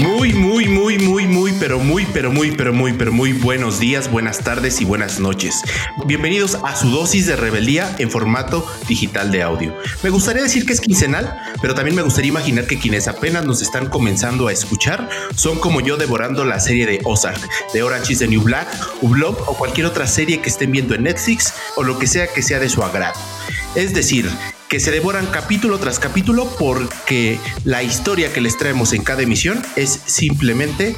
Muy, muy, muy, muy, muy, pero muy, pero muy, pero muy, pero muy buenos días, buenas tardes y buenas noches. Bienvenidos a su dosis de rebeldía en formato digital de audio. Me gustaría decir que es quincenal, pero también me gustaría imaginar que quienes apenas nos están comenzando a escuchar son como yo devorando la serie de Ozark, de Orange is the New Black, Ublob o cualquier otra serie que estén viendo en Netflix o lo que sea que sea de su agrado. Es decir, que se devoran capítulo tras capítulo porque la historia que les traemos en cada emisión es simplemente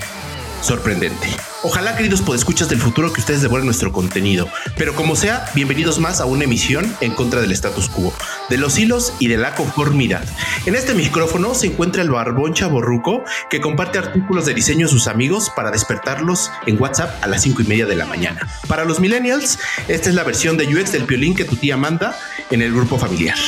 sorprendente. Ojalá, queridos podescuchas del futuro, que ustedes devoren nuestro contenido. Pero como sea, bienvenidos más a una emisión en contra del status quo, de los hilos y de la conformidad. En este micrófono se encuentra el barbón chaborruco que comparte artículos de diseño a sus amigos para despertarlos en WhatsApp a las 5 y media de la mañana. Para los millennials, esta es la versión de UX del piolín que tu tía manda en el grupo familiar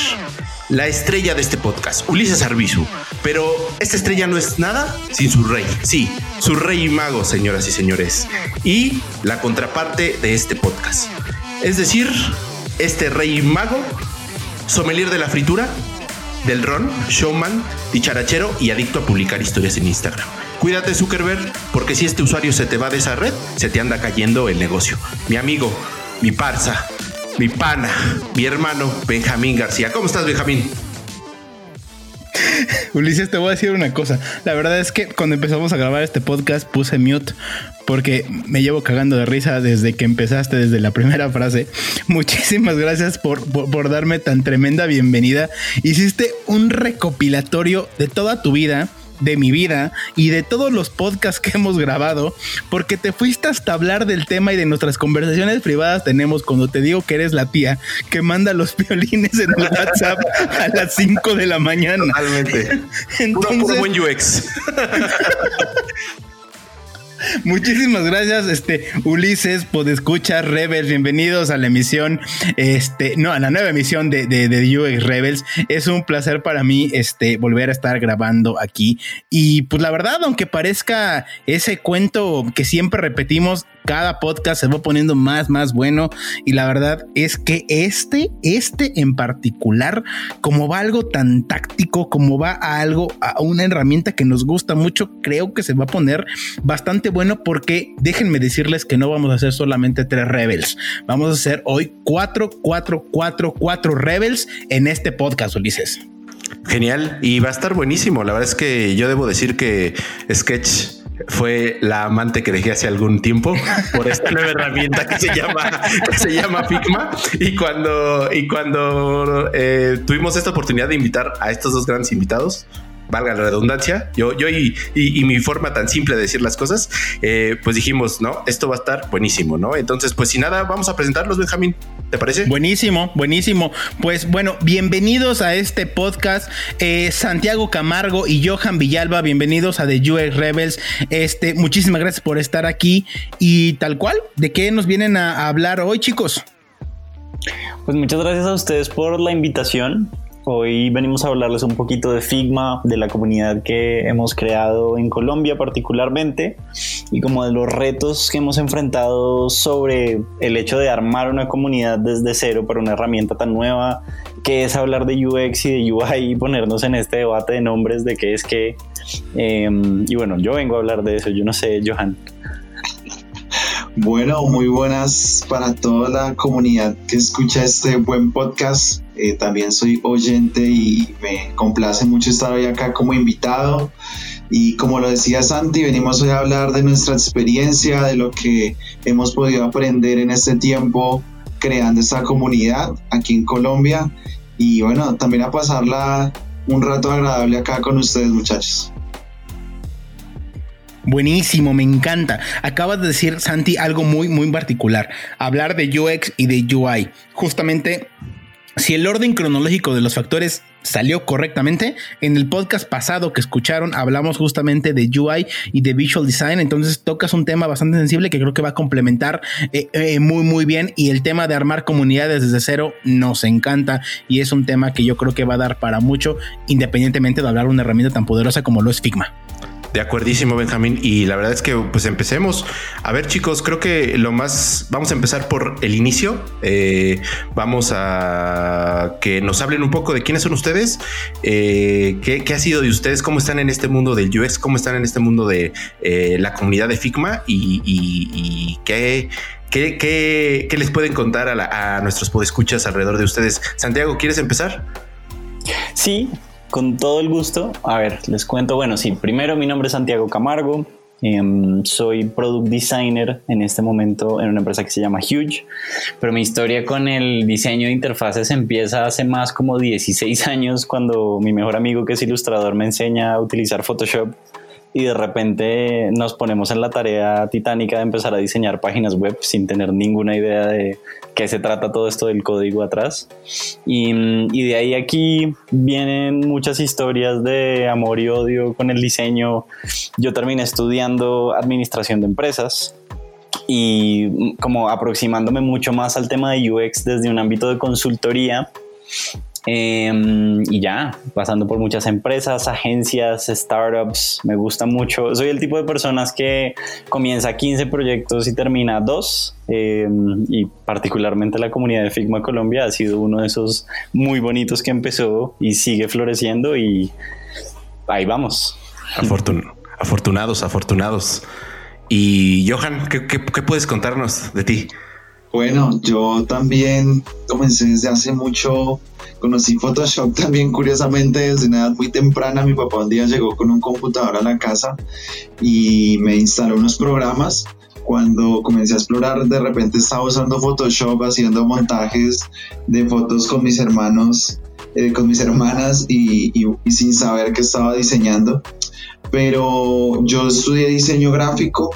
la estrella de este podcast, Ulises Arbizu. Pero esta estrella no es nada sin su rey. Sí, su rey y mago, señoras y señores. Y la contraparte de este podcast. Es decir, este rey y mago, sommelier de la fritura, del ron, showman, dicharachero y adicto a publicar historias en Instagram. Cuídate Zuckerberg, porque si este usuario se te va de esa red, se te anda cayendo el negocio. Mi amigo, mi parza, mi pana, mi hermano Benjamín García. ¿Cómo estás, Benjamín? Ulises, te voy a decir una cosa. La verdad es que cuando empezamos a grabar este podcast puse mute porque me llevo cagando de risa desde que empezaste, desde la primera frase. Muchísimas gracias por, por, por darme tan tremenda bienvenida. Hiciste un recopilatorio de toda tu vida de mi vida y de todos los podcasts que hemos grabado, porque te fuiste hasta hablar del tema y de nuestras conversaciones privadas tenemos cuando te digo que eres la tía que manda los violines en el WhatsApp a las 5 de la mañana. Totalmente. Entonces, puro, puro buen UX. Muchísimas gracias, este Ulises, escuchar Rebels. Bienvenidos a la emisión, este, no, a la nueva emisión de, de, de UX Rebels. Es un placer para mí, este, volver a estar grabando aquí. Y pues la verdad, aunque parezca ese cuento que siempre repetimos, cada podcast se va poniendo más, más bueno. Y la verdad es que este, este en particular, como va algo tan táctico, como va a algo, a una herramienta que nos gusta mucho, creo que se va a poner bastante bueno porque déjenme decirles que no vamos a hacer solamente tres Rebels. Vamos a hacer hoy cuatro, cuatro, cuatro, cuatro Rebels en este podcast, Ulises. Genial y va a estar buenísimo. La verdad es que yo debo decir que Sketch fue la amante que dejé hace algún tiempo por esta nueva herramienta que se llama que se llama Figma. Y cuando y cuando eh, tuvimos esta oportunidad de invitar a estos dos grandes invitados valga la redundancia, yo, yo y, y, y, mi forma tan simple de decir las cosas, eh, pues dijimos, no, esto va a estar buenísimo, ¿no? Entonces, pues sin nada, vamos a presentarlos, Benjamín, ¿te parece? Buenísimo, buenísimo. Pues bueno, bienvenidos a este podcast. Eh, Santiago Camargo y Johan Villalba, bienvenidos a The UX Rebels. Este, muchísimas gracias por estar aquí y tal cual, ¿de qué nos vienen a, a hablar hoy, chicos? Pues muchas gracias a ustedes por la invitación. Hoy venimos a hablarles un poquito de Figma, de la comunidad que hemos creado en Colombia particularmente y como de los retos que hemos enfrentado sobre el hecho de armar una comunidad desde cero para una herramienta tan nueva que es hablar de UX y de UI y ponernos en este debate de nombres de qué es qué. Eh, y bueno, yo vengo a hablar de eso, yo no sé, Johan. Bueno, muy buenas para toda la comunidad que escucha este buen podcast. Eh, también soy oyente y me complace mucho estar hoy acá como invitado. Y como lo decía Santi, venimos hoy a hablar de nuestra experiencia, de lo que hemos podido aprender en este tiempo creando esta comunidad aquí en Colombia. Y bueno, también a pasarla un rato agradable acá con ustedes, muchachos. Buenísimo, me encanta. Acabas de decir, Santi, algo muy, muy particular. Hablar de UX y de UI. Justamente si el orden cronológico de los factores salió correctamente. En el podcast pasado que escucharon hablamos justamente de UI y de Visual Design, entonces tocas un tema bastante sensible que creo que va a complementar eh, eh, muy muy bien y el tema de armar comunidades desde cero nos encanta y es un tema que yo creo que va a dar para mucho independientemente de hablar una herramienta tan poderosa como lo es Figma. De acuerdísimo, Benjamín. Y la verdad es que pues empecemos. A ver, chicos, creo que lo más vamos a empezar por el inicio. Eh, vamos a que nos hablen un poco de quiénes son ustedes, eh, qué, ha sido de ustedes, cómo están en este mundo del UX, cómo están en este mundo de eh, la comunidad de Figma y, qué, qué, les pueden contar a, a nuestros podescuchas alrededor de ustedes. Santiago, ¿quieres empezar? Sí, con todo el gusto. A ver, les cuento. Bueno, sí, primero mi nombre es Santiago Camargo. Em, soy product designer en este momento en una empresa que se llama Huge, pero mi historia con el diseño de interfaces empieza hace más como 16 años cuando mi mejor amigo que es ilustrador me enseña a utilizar Photoshop y de repente nos ponemos en la tarea titánica de empezar a diseñar páginas web sin tener ninguna idea de qué se trata todo esto del código atrás. Y, y de ahí aquí vienen muchas historias de amor y odio con el diseño. Yo terminé estudiando administración de empresas y como aproximándome mucho más al tema de UX desde un ámbito de consultoría Em, y ya, pasando por muchas empresas, agencias, startups, me gusta mucho. Soy el tipo de personas que comienza 15 proyectos y termina dos. Em, y particularmente la comunidad de Figma Colombia ha sido uno de esos muy bonitos que empezó y sigue floreciendo y ahí vamos. afortunados, afortunados. Y Johan, ¿qué, qué puedes contarnos de ti? Bueno, yo también comencé desde hace mucho, conocí Photoshop también curiosamente desde una edad muy temprana. Mi papá un día llegó con un computador a la casa y me instaló unos programas. Cuando comencé a explorar, de repente estaba usando Photoshop, haciendo montajes de fotos con mis hermanos, eh, con mis hermanas y, y sin saber que estaba diseñando. Pero yo estudié diseño gráfico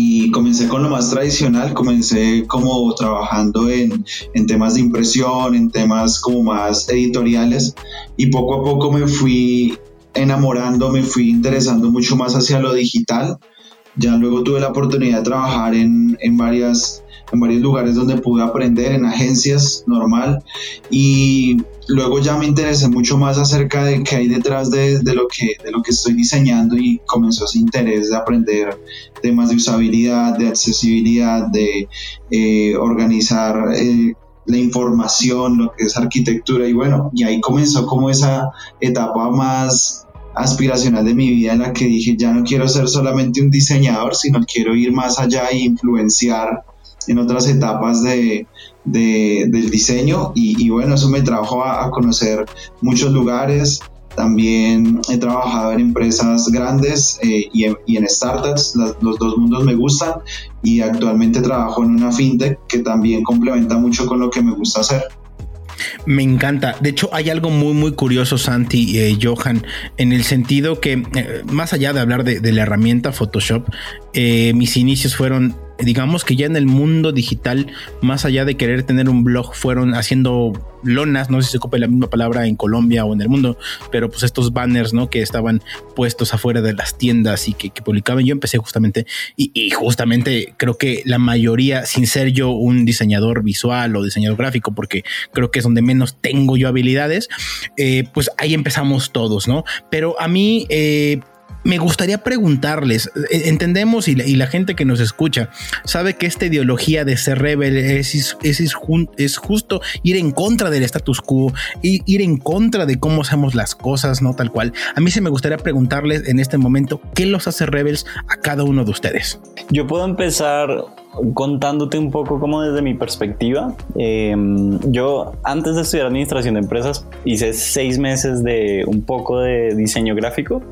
y comencé con lo más tradicional, comencé como trabajando en, en, temas de impresión, en temas como más editoriales y poco a poco me fui enamorando, me fui interesando mucho más hacia lo digital. Ya luego tuve la oportunidad de trabajar en, en varias en varios lugares donde pude aprender, en agencias normal, y luego ya me interesé mucho más acerca de qué hay detrás de, lo, que, de lo que estoy diseñando y comenzó ese interés de aprender temas de usabilidad, de accesibilidad, de eh, organizar eh, la información, lo que es arquitectura, y bueno, y ahí comenzó como esa etapa más aspiracional de mi vida en la que dije ya no quiero ser solamente un diseñador, sino quiero ir más allá e influenciar en otras etapas de, del diseño y, bueno, eso me trajo a, conocer muchos lugares. También he trabajado en empresas grandes eh, y, en, startups, los dos mundos me gustan y actualmente trabajo en una fintech que también complementa mucho con lo que me gusta hacer. Me encanta. De hecho, hay algo muy, muy curioso, Santi y eh, Johan, en el sentido que, eh, más allá de hablar de, la herramienta Photoshop, mis inicios fueron digamos que ya en el mundo digital, más allá de querer tener un blog, fueron haciendo lonas, no sé si se ocupa la misma palabra en Colombia o en el mundo, pero pues estos banners, ¿no? Que estaban puestos afuera de las tiendas y que, publicaban. Yo empecé justamente, y, justamente creo que la mayoría, sin ser yo un diseñador visual o diseñador gráfico, porque creo que es donde menos tengo yo habilidades, eh, pues ahí empezamos todos, ¿no? Pero a mí... Eh, me gustaría preguntarles, eh, entendemos y la, gente que nos escucha sabe que esta ideología de ser rebel es, es, justo ir en contra del status quo, ir en contra de cómo hacemos las cosas, no tal cual. A mí se me gustaría preguntarles en este momento qué los hace rebels a cada uno de ustedes. Yo puedo empezar contándote un poco como desde mi perspectiva. Em, yo antes de estudiar administración de empresas hice seis meses de un poco de diseño gráfico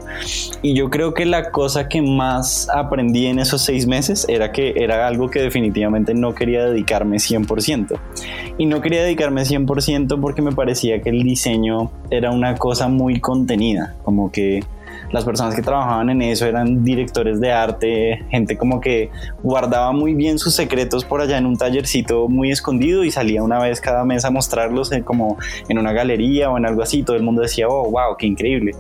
y yo creo que la cosa que más aprendí en esos seis meses era que era algo que definitivamente no quería dedicarme 100%. Y no quería dedicarme 100% porque me parecía que el diseño era una cosa muy contenida, como que las personas que trabajaban en eso eran directores de arte, gente como que guardaba muy bien sus secretos por allá en un tallercito muy escondido y salía una vez cada mes a mostrarlos en, como en una galería o en algo así. Todo el mundo decía, oh, wow, qué increíble.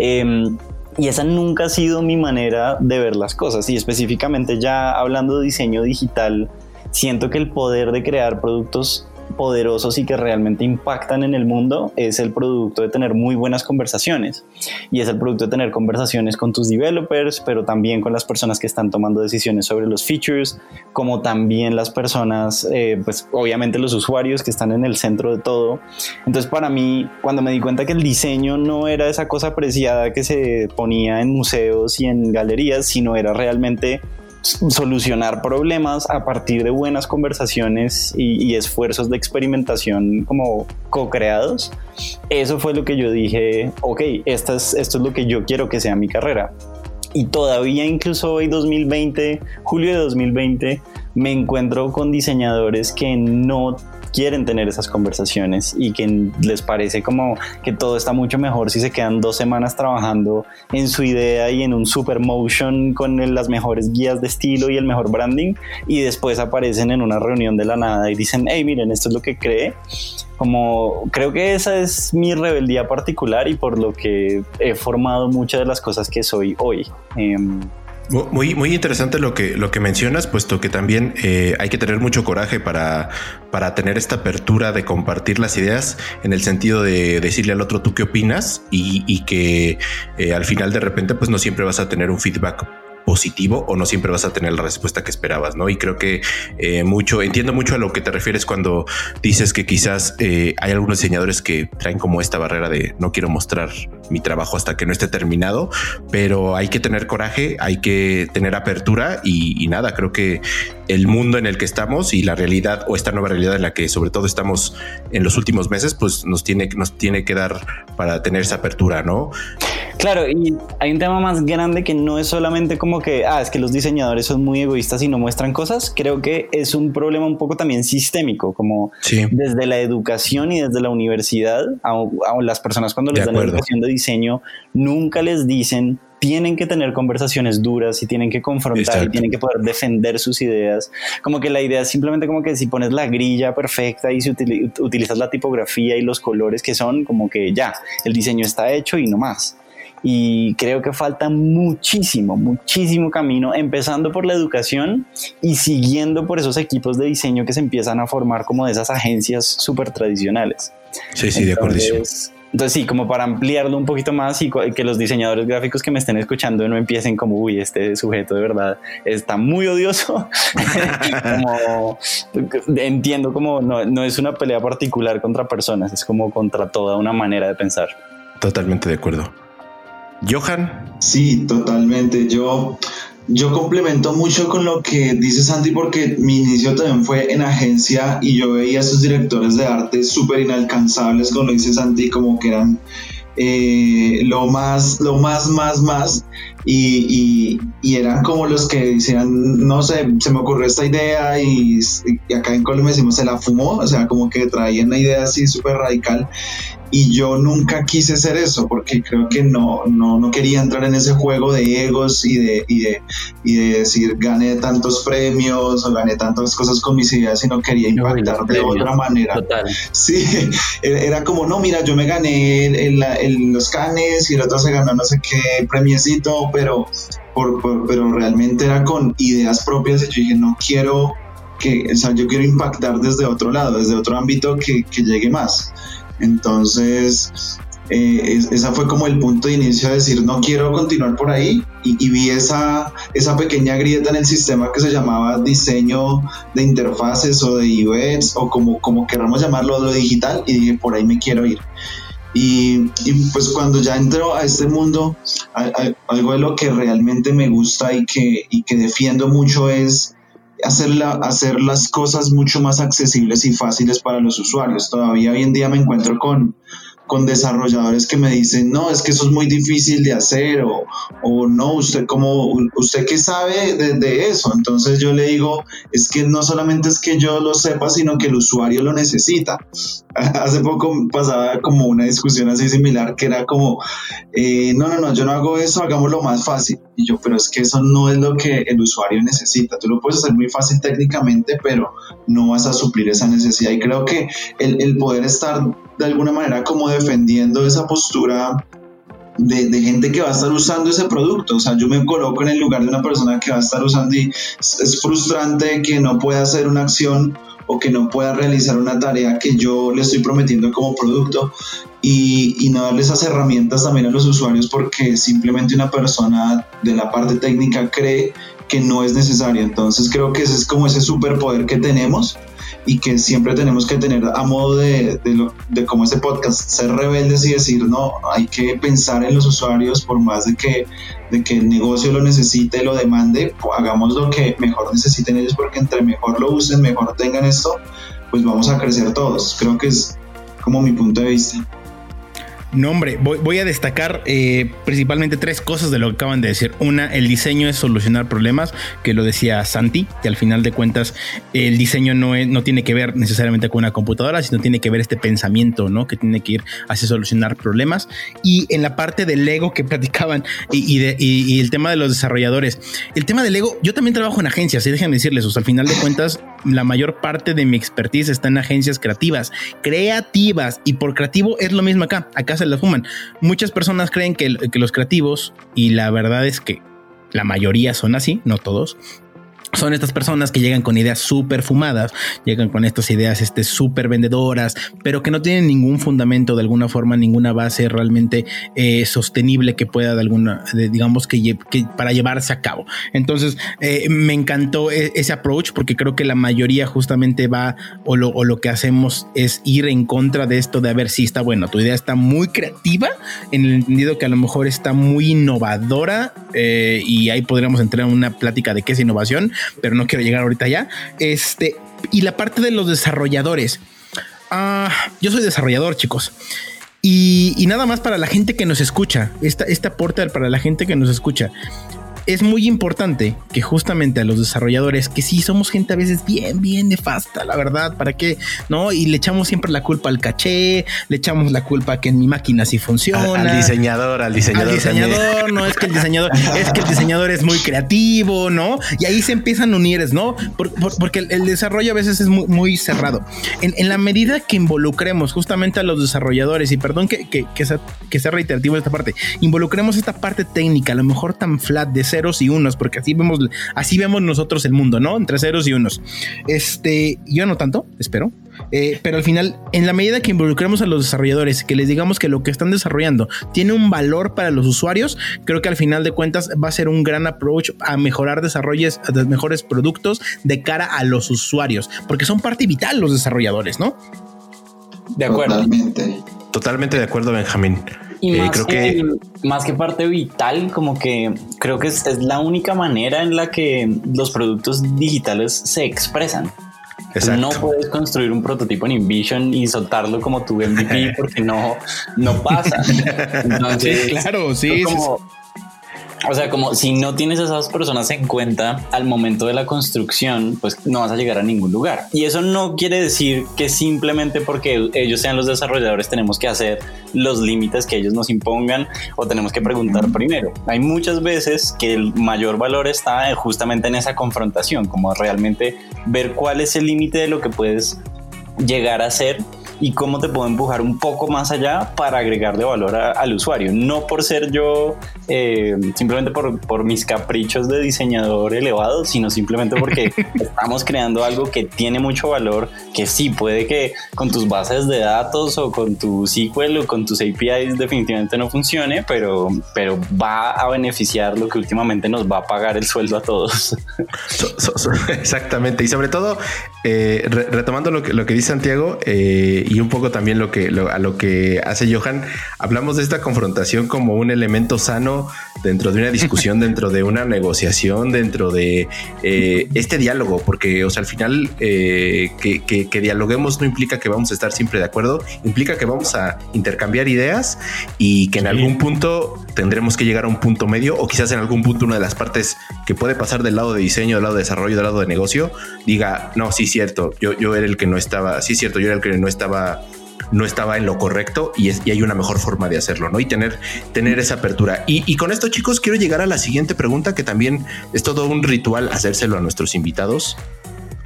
Em, y esa nunca ha sido mi manera de ver las cosas. Y específicamente ya hablando de diseño digital, siento que el poder de crear productos poderosos y que realmente impactan en el mundo es el producto de tener muy buenas conversaciones. Y es el producto de tener conversaciones con tus developers pero también con las personas que están tomando decisiones sobre los features como también las personas eh, pues obviamente los usuarios que están en el centro de todo. Entonces para mí cuando me di cuenta que el diseño no era esa cosa apreciada que se ponía en museos y en galerías sino era realmente solucionar problemas a partir de buenas conversaciones y, esfuerzos de experimentación como co-creados, eso fue lo que yo dije, ok, esto es, esto es lo que yo quiero que sea mi carrera. Y todavía incluso hoy 2020, julio de 2020, me encuentro con diseñadores que no quieren tener esas conversaciones y que les parece como que todo está mucho mejor si se quedan dos semanas trabajando en su idea y en un super motion con las mejores guías de estilo y el mejor branding y después aparecen en una reunión de la nada y dicen, hey, miren, esto es lo que cree. Como creo que esa es mi rebeldía particular y por lo que he formado muchas de las cosas que soy hoy. Em, muy, muy interesante lo que, lo que mencionas, puesto que también eh, hay que tener mucho coraje para, para tener esta apertura de compartir las ideas en el sentido de decirle al otro tú qué opinas y, que eh, al final de repente pues no siempre vas a tener un feedback positivo o no siempre vas a tener la respuesta que esperabas, ¿no? Y creo que eh, mucho, entiendo mucho a lo que te refieres cuando dices que quizás eh, hay algunos diseñadores que traen como esta barrera de no quiero mostrar mi trabajo hasta que no esté terminado, pero hay que tener coraje, hay que tener apertura y, y nada, creo que el mundo en el que estamos y la realidad o esta nueva realidad en la que sobre todo estamos en los últimos meses, pues nos tiene, nos tiene que dar para tener esa apertura, ¿no? Claro, y hay un tema más grande que no es solamente como que, ah, es que los diseñadores son muy egoístas y no muestran cosas. Creo que es un problema un poco también sistémico, como desde la educación y desde la universidad, a, las personas cuando les dan educación de diseño, nunca les dicen tienen que tener conversaciones duras y tienen que confrontar y tienen que poder defender sus ideas. Como que la idea es simplemente como que si pones la grilla perfecta y si utilizas la tipografía y los colores que son, como que ya, el diseño está hecho y no más y creo que falta muchísimo, muchísimo camino, empezando por la educación y siguiendo por esos equipos de diseño que se empiezan a formar como de esas agencias súper tradicionales. Sí, sí, de acuerdo. Entonces sí, como para ampliarlo un poquito más y que los diseñadores gráficos que me estén escuchando no empiecen como, uy, este sujeto de verdad está muy odioso. como, entiendo como no, no es una pelea particular contra personas, es como contra toda una manera de pensar. Totalmente de acuerdo. Johan. Sí, totalmente. Yo, yo complemento mucho con lo que dice Santi porque mi inicio también fue en agencia y yo veía a esos directores de arte súper inalcanzables, como dice Santi, como que eran eh, lo más, lo más, más, más. Y, eran como los que decían, no sé, se me ocurrió esta idea y, y acá en Colombia decimos se la fumó, o sea, como que traían una idea así súper radical y yo nunca quise ser eso porque creo que no, no, no quería entrar en ese juego de egos y de, y de, y de decir gané tantos premios o gané tantas cosas con mis ideas, sino quería impactar de otra manera. Total. Sí, e, era como, no, mira, yo me gané en, los canes y el otro se ganó no sé qué premiecito, pero, por, pero realmente era con ideas propias y yo dije, no quiero que, o sea, yo quiero impactar desde otro lado, desde otro ámbito que, que llegue más. Entonces, eh, esa fue como el punto de inicio de decir, no quiero continuar por ahí y, vi esa, esa pequeña grieta en el sistema que se llamaba diseño de interfaces o de UX o como, como queramos llamarlo, lo digital y dije, por ahí me quiero ir. Y, pues cuando ya entro a este mundo, algo de lo que realmente me gusta y que, y que defiendo mucho es hacer, hacer las cosas mucho más accesibles y fáciles para los usuarios. Todavía hoy en día me encuentro con, con desarrolladores que me dicen, no, es que eso es muy difícil de hacer o, o no, usted como, usted qué sabe de, eso. Entonces yo le digo, es que no solamente es que yo lo sepa, sino que el usuario lo necesita. Hace poco pasaba como una discusión así similar que era como, eh, no, no, no, yo no hago eso, hagámoslo más fácil. Y yo, pero es que eso no es lo que el usuario necesita. Tú lo puedes hacer muy fácil técnicamente, pero no vas a suplir esa necesidad. Y creo que el, el poder estar de alguna manera como defendiendo esa postura de, de, gente que va a estar usando ese producto. O sea, yo me coloco en el lugar de una persona que va a estar usando y es, frustrante que no pueda hacer una acción o que no pueda realizar una tarea que yo le estoy prometiendo como producto y, y, no darle esas herramientas también a los usuarios porque simplemente una persona de la parte técnica cree que no es necesario. Entonces creo que ese es como ese superpoder que tenemos y que siempre tenemos que tener a modo de, de, de, como este podcast, ser rebeldes y decir, no, hay que pensar en los usuarios por más de que, de que el negocio lo necesite, lo demande, hagamos lo que mejor necesiten ellos porque entre mejor lo usen, mejor tengan esto, pues vamos a crecer todos. Creo que es como mi punto de vista. No, hombre, voy, a destacar eh, principalmente tres cosas de lo que acaban de decir. Una, el diseño es solucionar problemas, que lo decía Santi, que al final de cuentas el diseño no, es, no tiene que ver necesariamente con una computadora, sino tiene que ver este pensamiento, ¿no? Que tiene que ir hacia solucionar problemas. Y en la parte del Lego que platicaban y, y, el tema de los desarrolladores, el tema del Lego, yo también trabajo en agencias y déjenme decirles, o sea, al final de cuentas, la mayor parte de mi expertise está en agencias creativas, creativas, y por creativo es lo mismo acá. Acá se la fuman. Muchas personas creen que, que los creativos, y la verdad es que la mayoría son así, no todos, son estas personas que llegan con ideas súper fumadas, llegan con estas ideas este, súper vendedoras, pero que no tienen ningún fundamento de alguna forma, ninguna base realmente eh, sostenible que pueda de alguna, digamos que, para llevarse a cabo. Entonces, eh, me encantó e, ese approach porque creo que la mayoría justamente va o lo, o lo, que hacemos es ir en contra de esto de a ver si está bueno, tu idea está muy creativa en el entendido que a lo mejor está muy innovadora eh, y ahí podríamos entrar en una plática de qué es innovación pero no quiero llegar ahorita ya. Este, y la parte de los desarrolladores. Ah, yo soy desarrollador, chicos. Y, y, nada más para la gente que nos escucha, esta, este aporte para la gente que nos escucha es muy importante que justamente a los desarrolladores, que sí somos gente a veces bien, bien nefasta, la verdad, ¿para qué? ¿No? Y le echamos siempre la culpa al caché, le echamos la culpa que en mi máquina sí funciona. Al, diseñador, al diseñador. Al diseñador, no es que el diseñador, es que el diseñador es muy creativo, ¿no? Y ahí se empiezan a unir, ¿no? porque el, desarrollo a veces es muy, muy cerrado. En, la medida que involucremos justamente a los desarrolladores, y perdón que, que, que, sea, que sea reiterativo esta parte, involucremos esta parte técnica, a lo mejor tan flat de ser ceros y unos, porque así vemos, así vemos nosotros el mundo, ¿no? Entre ceros y unos. Este, yo no tanto, espero. Eh, pero al final, en la medida que involucremos a los desarrolladores, que les digamos que lo que están desarrollando tiene un valor para los usuarios, creo que al final de cuentas va a ser un gran approach a mejorar desarrollos, a mejores productos de cara a los usuarios, porque son parte vital los desarrolladores, ¿no? De acuerdo. Totalmente, Totalmente de acuerdo, Benjamín. Y eh, más, creo que, más que parte vital, como que creo que es, la única manera en la que los productos digitales se expresan. No puedes construir un prototipo en InVision y soltarlo como tu MVP porque no, no pasa. Entonces, claro, sí. O sea, como si no tienes a esas personas en cuenta al momento de la construcción, pues no vas a llegar a ningún lugar. Y eso no quiere decir que simplemente porque ellos sean los desarrolladores tenemos que hacer los límites que ellos nos impongan o tenemos que preguntar primero. Hay muchas veces que el mayor valor está justamente en esa confrontación, como realmente ver cuál es el límite de lo que puedes llegar a ser y cómo te puedo empujar un poco más allá para agregarle valor al usuario. No por ser yo, eh, simplemente por, por, mis caprichos de diseñador elevado, sino simplemente porque estamos creando algo que tiene mucho valor, que sí puede que con tus bases de datos o con tu SQL o con tus APIs definitivamente no funcione, pero, pero va a beneficiar lo que últimamente nos va a pagar el sueldo a todos. exactamente. Y sobre todo, eh, retomando lo que, lo que dice Santiago, eh, y un poco también lo que a lo que hace Johan, hablamos de esta confrontación como un elemento sano dentro de una discusión, dentro de una negociación, dentro de eh, este diálogo, porque o sea, al final eh, que, dialoguemos no implica que vamos a estar siempre de acuerdo, implica que vamos a intercambiar ideas y que en algún punto tendremos que llegar a un punto medio o quizás en algún punto una de las partes que puede pasar del lado de diseño, del lado de desarrollo, del lado de negocio, diga, no, sí, cierto, yo, yo era el que no estaba, sí, cierto, yo era el que no estaba no estaba en lo correcto y, hay una mejor forma de hacerlo, ¿no? Y tener, tener esa apertura. Y, con esto, chicos, quiero llegar a la siguiente pregunta, que también es todo un ritual hacérselo a nuestros invitados.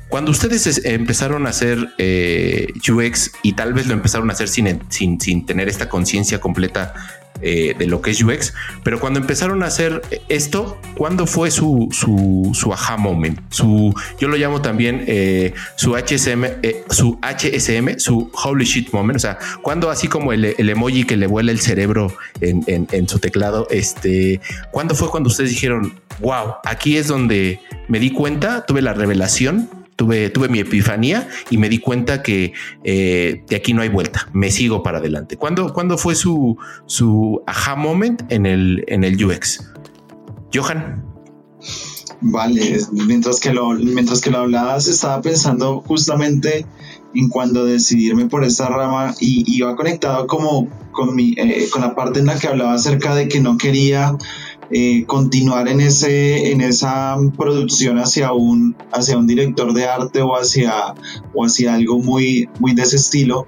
Cuando ustedes empezaron a hacer eh, UX y tal vez lo empezaron a hacer sin, sin, sin tener esta conciencia completa eh, de lo que es UX, pero cuando empezaron a hacer esto, ¿cuándo fue su, su, su aha moment? Su, yo lo llamo también eh, su HSM, eh, su HSM, su holy shit moment. O sea, cuando así como el, emoji que le vuela el cerebro en, en, en, su teclado, este, ¿cuándo fue cuando ustedes dijeron, wow, aquí es donde me di cuenta, tuve la revelación tuve, tuve mi epifanía y me di cuenta que eh, de aquí no hay vuelta, me sigo para adelante. ¿Cuándo, ¿cuándo fue su, su aha moment en el, en el UX? Johan. Vale, mientras que, lo, mientras que lo hablabas estaba pensando justamente en cuando decidirme por esta rama y, iba conectado como con, mi, eh, con la parte en la que hablaba acerca de que no quería eh, continuar en, ese, en esa producción hacia un, hacia un director de arte o hacia, o hacia algo muy, muy de ese estilo.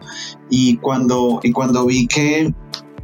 Y cuando, y cuando vi que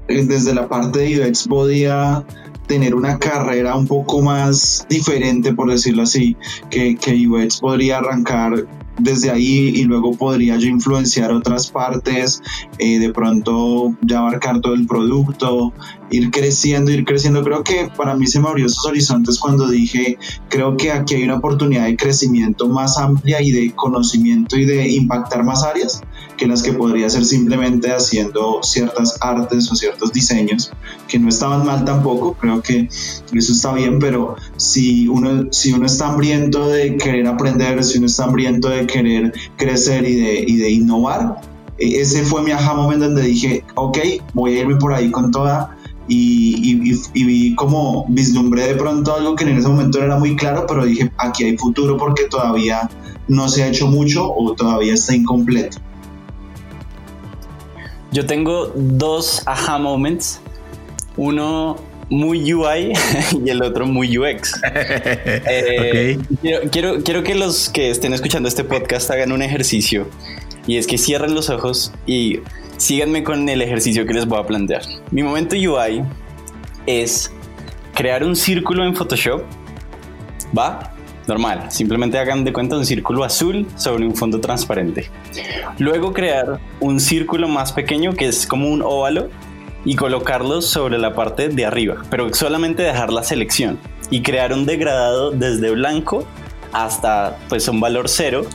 eh, desde la parte de UX podía tener una carrera un poco más diferente, por decirlo así, que, que UX podría arrancar desde ahí y luego podría yo influenciar otras partes, eh, de pronto ya abarcar todo el producto, ir creciendo, ir creciendo. Creo que para mí se me abrió esos horizontes cuando dije, creo que aquí hay una oportunidad de crecimiento más amplia y de conocimiento y de impactar más áreas que las que podría ser simplemente haciendo ciertas artes o ciertos diseños, que no estaban mal tampoco, creo que eso está bien, pero si uno, si uno está hambriento de querer aprender, si uno está hambriento de querer crecer y de, y de innovar, e, ese fue mi aha moment donde dije, ok, voy a irme por ahí con toda y, y, vi como vislumbré de pronto algo que en ese momento no era muy claro, pero dije, aquí hay futuro porque todavía no se ha hecho mucho o todavía está incompleto. Yo tengo dos aha moments. Uno muy UI y el otro muy UX. Eh, quiero, quiero, que los que estén escuchando este podcast hagan un ejercicio y es que cierren los ojos y síganme con el ejercicio que les voy a plantear. Mi momento UI es crear un círculo en Photoshop. ¿Va? Normal, simplemente hagan de cuenta un círculo azul sobre un fondo transparente. Luego crear un círculo más pequeño que es como un óvalo y colocarlos sobre la parte de arriba, pero solamente dejar la selección y crear un degradado desde blanco hasta pues un valor cero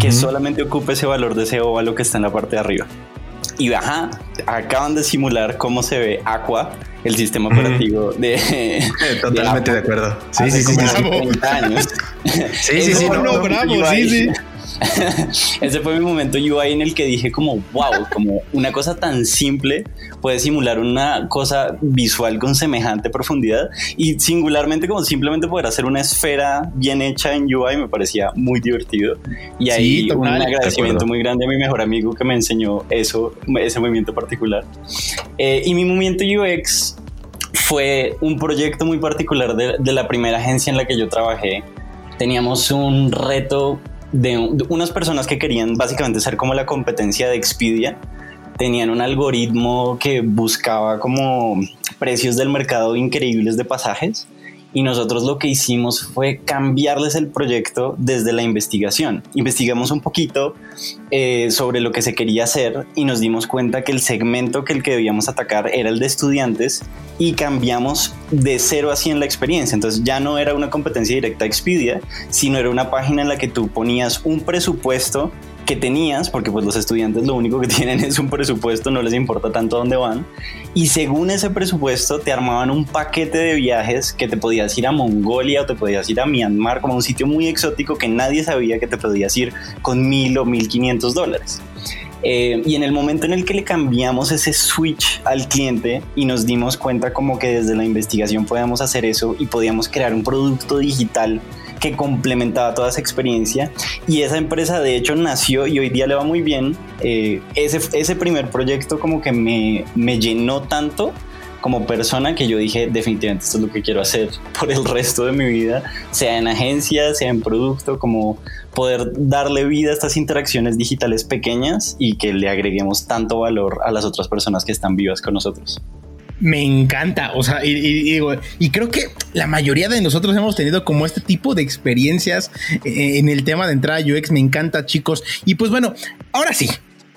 que solamente ocupe ese valor de ese óvalo que está en la parte de arriba. Y ajá, acaban de simular cómo se ve Aqua, el sistema operativo de. Totalmente de, acuerdo. Sí, sí, sí, sí. años. Sí, sí, sí. No, bravo, sí, sí. Ese fue mi momento UI en el que dije como, wow, como una cosa tan simple puede simular una cosa visual con semejante profundidad y singularmente como simplemente poder hacer una esfera bien hecha en UI me parecía muy divertido. Y ahí un agradecimiento muy grande a mi mejor amigo que me enseñó eso, ese movimiento particular. Eh, y mi movimiento UX fue un proyecto muy particular de, de la primera agencia en la que yo trabajé. Teníamos un reto de, unas personas que querían básicamente ser como la competencia de Expedia. Tenían un algoritmo que buscaba como precios del mercado increíbles de pasajes y nosotros lo que hicimos fue cambiarles el proyecto desde la investigación. Investigamos un poquito eh, sobre lo que se quería hacer y nos dimos cuenta que el segmento que el que debíamos atacar era el de estudiantes y cambiamos de cero a 100 la experiencia. Entonces ya no era una competencia directa a Expedia, sino era una página en la que tú ponías un presupuesto que tenías, porque pues los estudiantes lo único que tienen es un presupuesto, no les importa tanto dónde van, y según ese presupuesto te armaban un paquete de viajes que te podías ir a Mongolia o te podías ir a Myanmar, como un sitio muy exótico que nadie sabía que te podías ir con mil o mil quinientos dólares. Eh, y en el momento en el que le cambiamos ese switch al cliente y nos dimos cuenta como que desde la investigación podíamos hacer eso y podíamos crear un producto digital que complementaba toda esa experiencia y esa empresa de hecho nació y hoy día le va muy bien. Eh, ese, ese primer proyecto como que me, me llenó tanto como persona que yo dije definitivamente esto es lo que quiero hacer por el resto de mi vida, sea en agencia, sea en producto, como poder darle vida a estas interacciones digitales pequeñas y que le agreguemos tanto valor a las otras personas que están vivas con nosotros. Me encanta, o sea, y, y, creo que la mayoría de nosotros hemos tenido como este tipo de experiencias eh, en el tema de entrada UX. Me encanta, chicos. Y pues bueno, ahora sí,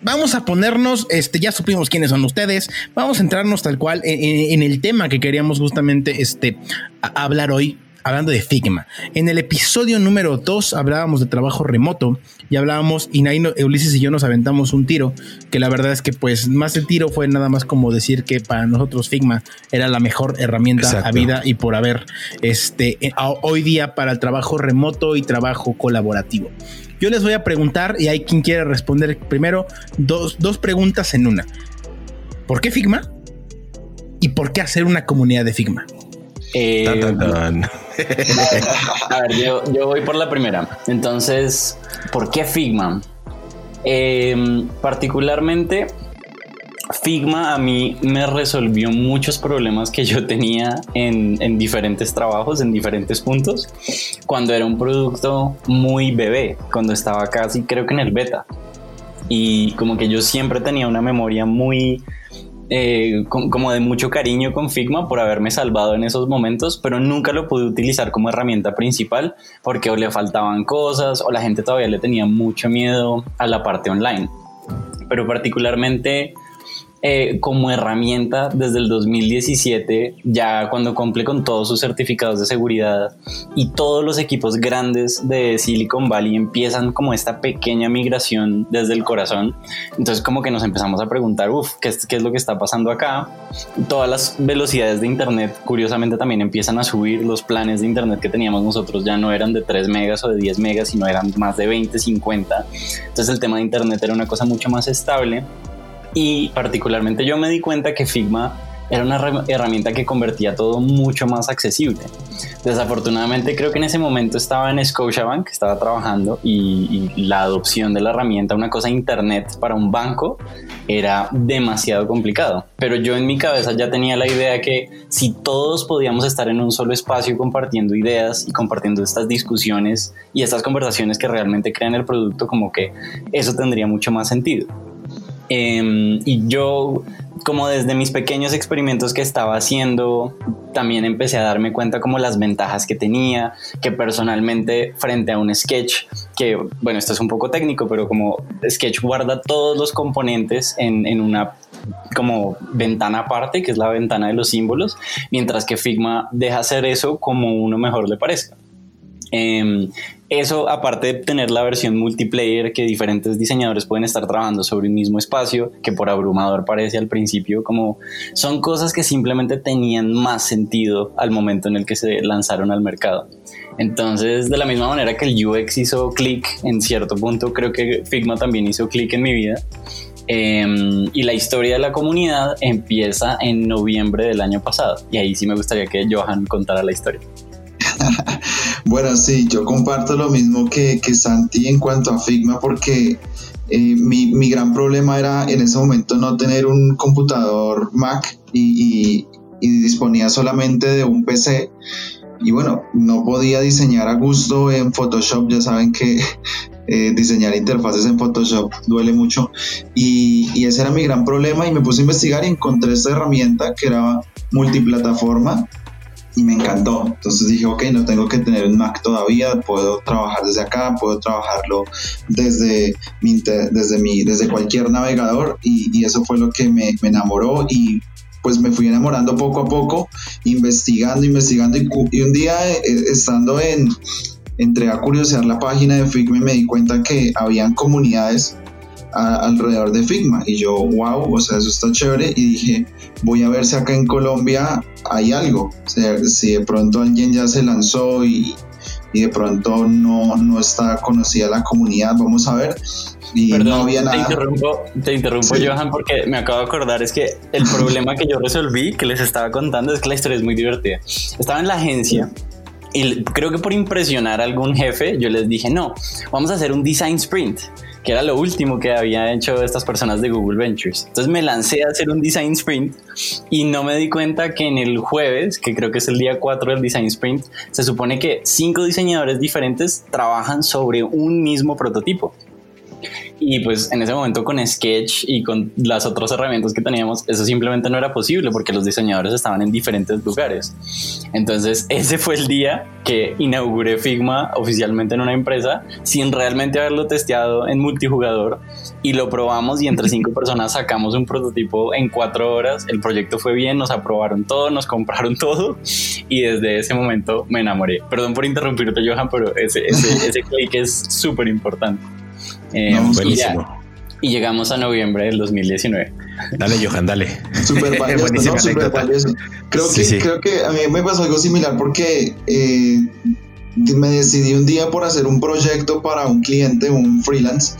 vamos a ponernos, este, ya supimos quiénes son ustedes, vamos a entrarnos tal cual en, el tema que queríamos justamente este, hablar hoy, hablando de Figma. En el episodio número 2 hablábamos de trabajo remoto y hablábamos, y Naino, Ulises y yo nos aventamos un tiro, que la verdad es que pues más el tiro fue nada más como decir que para nosotros Figma era la mejor herramienta a vida y por haber este, hoy día para el trabajo remoto y trabajo colaborativo. Yo les voy a preguntar y hay quien quiere responder primero dos, preguntas en una. ¿Por qué Figma? ¿Y por qué hacer una comunidad de Figma? Eh, a ver, yo, voy por la primera. Entonces, ¿por qué Figma? Eh, particularmente Figma a mí me resolvió muchos problemas que yo tenía en, diferentes trabajos, en diferentes puntos, cuando era un producto muy bebé, cuando estaba casi creo que en el beta. Y como que yo siempre tenía una memoria muy, eh, como de mucho cariño con Figma por haberme salvado en esos momentos, pero nunca lo pude utilizar como herramienta principal porque le faltaban cosas o la gente todavía le tenía mucho miedo a la parte online. Pero particularmente eh, como herramienta desde el 2017, ya cuando cumple con todos sus certificados de seguridad y todos los equipos grandes de Silicon Valley empiezan como esta pequeña migración desde el corazón. Entonces como que nos empezamos a preguntar, uff, ¿qué, ¿qué, es lo que está pasando acá? Todas las velocidades de Internet, curiosamente, también empiezan a subir. Los planes de Internet que teníamos nosotros ya no eran de 3 megas o de 10 megas, sino eran más de 20, 50. Entonces el tema de Internet era una cosa mucho más estable y particularmente yo me di cuenta que Figma era una herramienta que convertía todo mucho más accesible. Desafortunadamente creo que en ese momento estaba en Scotiabank, estaba trabajando y, la adopción de la herramienta, una cosa internet para un banco, era demasiado complicado. Pero yo en mi cabeza ya tenía la idea que si todos podíamos estar en un solo espacio compartiendo ideas y compartiendo estas discusiones y estas conversaciones que realmente crean el producto, como que eso tendría mucho más sentido. Em, y yo, como desde mis pequeños experimentos que estaba haciendo, también empecé a darme cuenta como las ventajas que tenía, que personalmente frente a un sketch, que bueno, esto es un poco técnico, pero como sketch guarda todos los componentes en, en una como ventana aparte, que es la ventana de los símbolos, mientras que Figma deja hacer eso como uno mejor le parezca. Eh, eso, aparte de tener la versión multiplayer que diferentes diseñadores pueden estar trabajando sobre un mismo espacio, que por abrumador parece al principio, como son cosas que simplemente tenían más sentido al momento en el que se lanzaron al mercado. Entonces, de la misma manera que el UX hizo clic en cierto punto, creo que Figma también hizo clic en mi vida. Em, y la historia de la comunidad empieza en noviembre del año pasado. Y ahí sí me gustaría que Johan contara la historia. bueno, sí, yo comparto lo mismo que, que Santi en cuanto a Figma porque eh, mi, mi, gran problema era en ese momento no tener un computador Mac y, y, disponía solamente de un PC. Y bueno, no podía diseñar a gusto en Photoshop, ya saben que eh, diseñar interfaces en Photoshop duele mucho. Y, y, ese era mi gran problema y me puse a investigar y encontré esta herramienta que era multiplataforma y me encantó. Entonces dije, ok, no tengo que tener un Mac todavía, puedo trabajar desde acá, puedo trabajarlo desde, mi, desde, mi, desde cualquier navegador y, y eso fue lo que me, enamoró y pues me fui enamorando poco a poco, investigando, investigando y, un día eh, estando en, entré a curiosear la página de Figma me di cuenta que habían comunidades alrededor de Figma y yo, wow, o sea, eso está chévere y dije, voy a ver si acá en Colombia hay algo, o sea, si de pronto alguien ya se lanzó y, y de pronto no, no está conocida la comunidad, vamos a ver. y no había nada. Te interrumpo, te interrumpo Johan, porque me acabo de acordar, es que el problema que yo resolví, que les estaba contando, es que la historia es muy divertida. Estaba en la agencia y creo que por impresionar a algún jefe, yo les dije, no, vamos a hacer un design sprint que era lo último que había hecho estas personas de Google Ventures. Entonces me lancé a hacer un design sprint y no me di cuenta que en el jueves, que creo que es el día 4 del design sprint, se supone que cinco diseñadores diferentes trabajan sobre un mismo prototipo. Y pues en ese momento con Sketch y con las otras herramientas que teníamos, eso simplemente no era posible porque los diseñadores estaban en diferentes lugares. Entonces ese fue el día que inauguré Figma oficialmente en una empresa sin realmente haberlo testeado en multijugador y lo probamos y entre cinco personas sacamos un prototipo en cuatro horas. El proyecto fue bien, nos aprobaron todo, nos compraron todo y desde ese momento me enamoré. Perdón por interrumpirte Johan, pero ese, ese, ese clic es súper importante. Eh, y, llegamos a noviembre del 2019. Dale, Johan, dale. Súper valioso, Creo, que, creo que a mí me pasó algo similar porque eh, me decidí un día por hacer un proyecto para un cliente, un freelance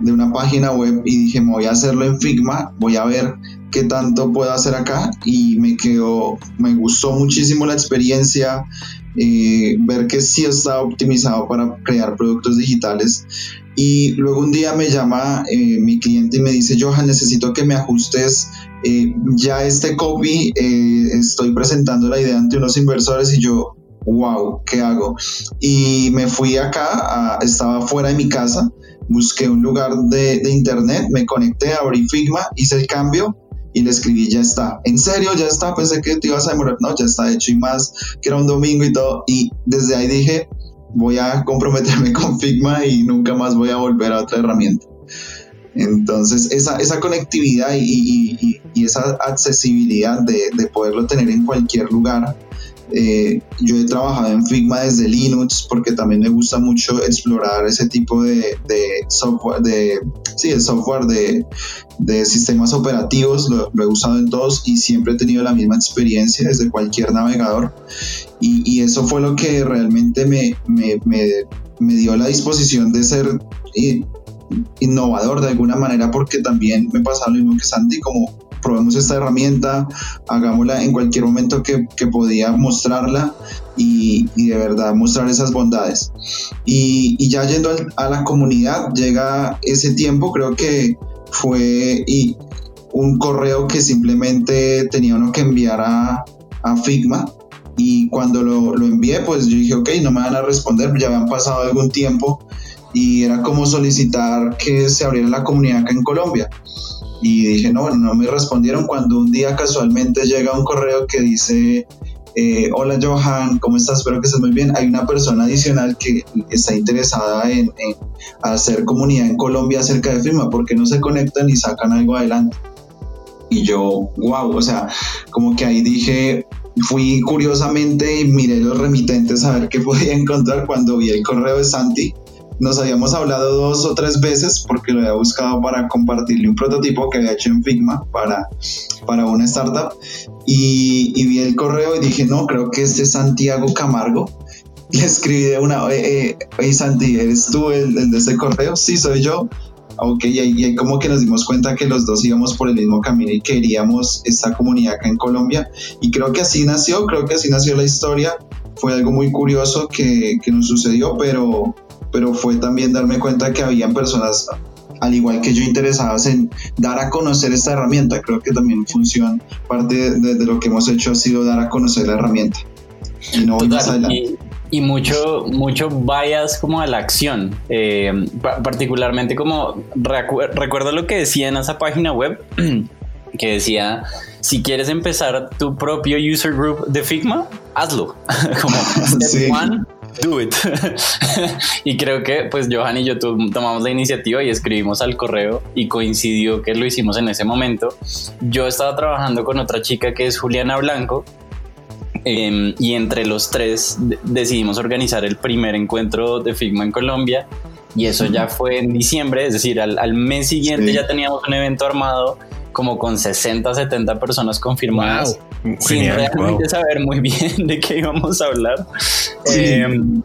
de una página web y dije, me voy a hacerlo en Figma, voy a ver qué tanto puedo hacer acá y me quedó, me gustó muchísimo la experiencia, eh, ver que sí está optimizado para crear productos digitales. Y luego un día me llama eh, mi cliente y me dice, Johan, necesito que me ajustes eh, ya este copy, estoy presentando la idea ante unos inversores y yo, wow, ¿qué hago? Y me fui acá, estaba fuera de mi casa, busqué un lugar de, de internet, me conecté, abrí Figma, hice el cambio y le escribí, ya está. En serio, ya está. Pensé que te ibas a demorar. No, ya está hecho y más, que era un domingo y todo. Y desde ahí dije, voy a comprometerme con Figma y nunca más voy a volver a otra herramienta. Entonces, esa, esa conectividad y, y, esa accesibilidad de, de, poderlo tener en cualquier lugar eh, yo he trabajado en Figma desde Linux porque también me gusta mucho explorar ese tipo de, software, de, sí, el software de, de sistemas operativos, lo, he usado en todos y siempre he tenido la misma experiencia desde cualquier navegador. Y, y eso fue lo que realmente me, me, me, me dio la disposición de ser eh, innovador de alguna manera porque también me pasaba lo mismo que Santi, como probemos esta herramienta, hagámosla en cualquier momento que, que podía mostrarla y, y, de verdad mostrar esas bondades. Y, y ya yendo a la comunidad, llega ese tiempo, creo que fue y un correo que simplemente tenía uno que enviar a, a Figma y cuando lo, lo, envié pues yo dije ok no me van a responder ya habían pasado algún tiempo y era como solicitar que se abriera la comunidad acá en Colombia y dije, no, no me respondieron cuando un día casualmente llega un correo que dice, eh, hola Johan, ¿cómo estás? Espero que estés muy bien. Hay una persona adicional que está interesada en, hacer comunidad en Colombia acerca de firma, ¿por qué no se conectan y sacan algo adelante? Y yo, wow, o sea, como que ahí dije, fui curiosamente y miré los remitentes a ver qué podía encontrar cuando vi el correo de Santi nos habíamos hablado dos o tres veces porque lo había buscado para compartirle un prototipo que había hecho en Figma para, para una startup y, vi el correo y dije, no, creo que este es Santiago Camargo. Le escribí de una, eh, eh Santi, ¿eres tú el, de ese correo? Sí, soy yo. Ok, y ahí, como que nos dimos cuenta que los dos íbamos por el mismo camino y queríamos esta comunidad acá en Colombia. Y creo que así nació, creo que así nació la historia. Fue algo muy curioso que, que nos sucedió, pero, pero fue también darme cuenta que habían personas al igual que yo interesadas en dar a conocer esta herramienta. Creo que también funciona, parte de, lo que hemos hecho ha sido dar a conocer la herramienta. Y no Y, mucho, mucho vayas como a la acción, eh, particularmente como recuerdo lo que decía en esa página web, que decía, si quieres empezar tu propio user group de Figma, hazlo. como step one, do it. y creo que pues Johan y yo tomamos la iniciativa y escribimos al correo y coincidió que lo hicimos en ese momento. Yo estaba trabajando con otra chica que es Juliana Blanco. Em, y entre los tres decidimos organizar el primer encuentro de Figma en Colombia y eso ya fue en diciembre, es decir, al, mes siguiente ya teníamos un evento armado como con 60, 70 personas confirmadas, sin realmente saber muy bien de qué íbamos a hablar. Em,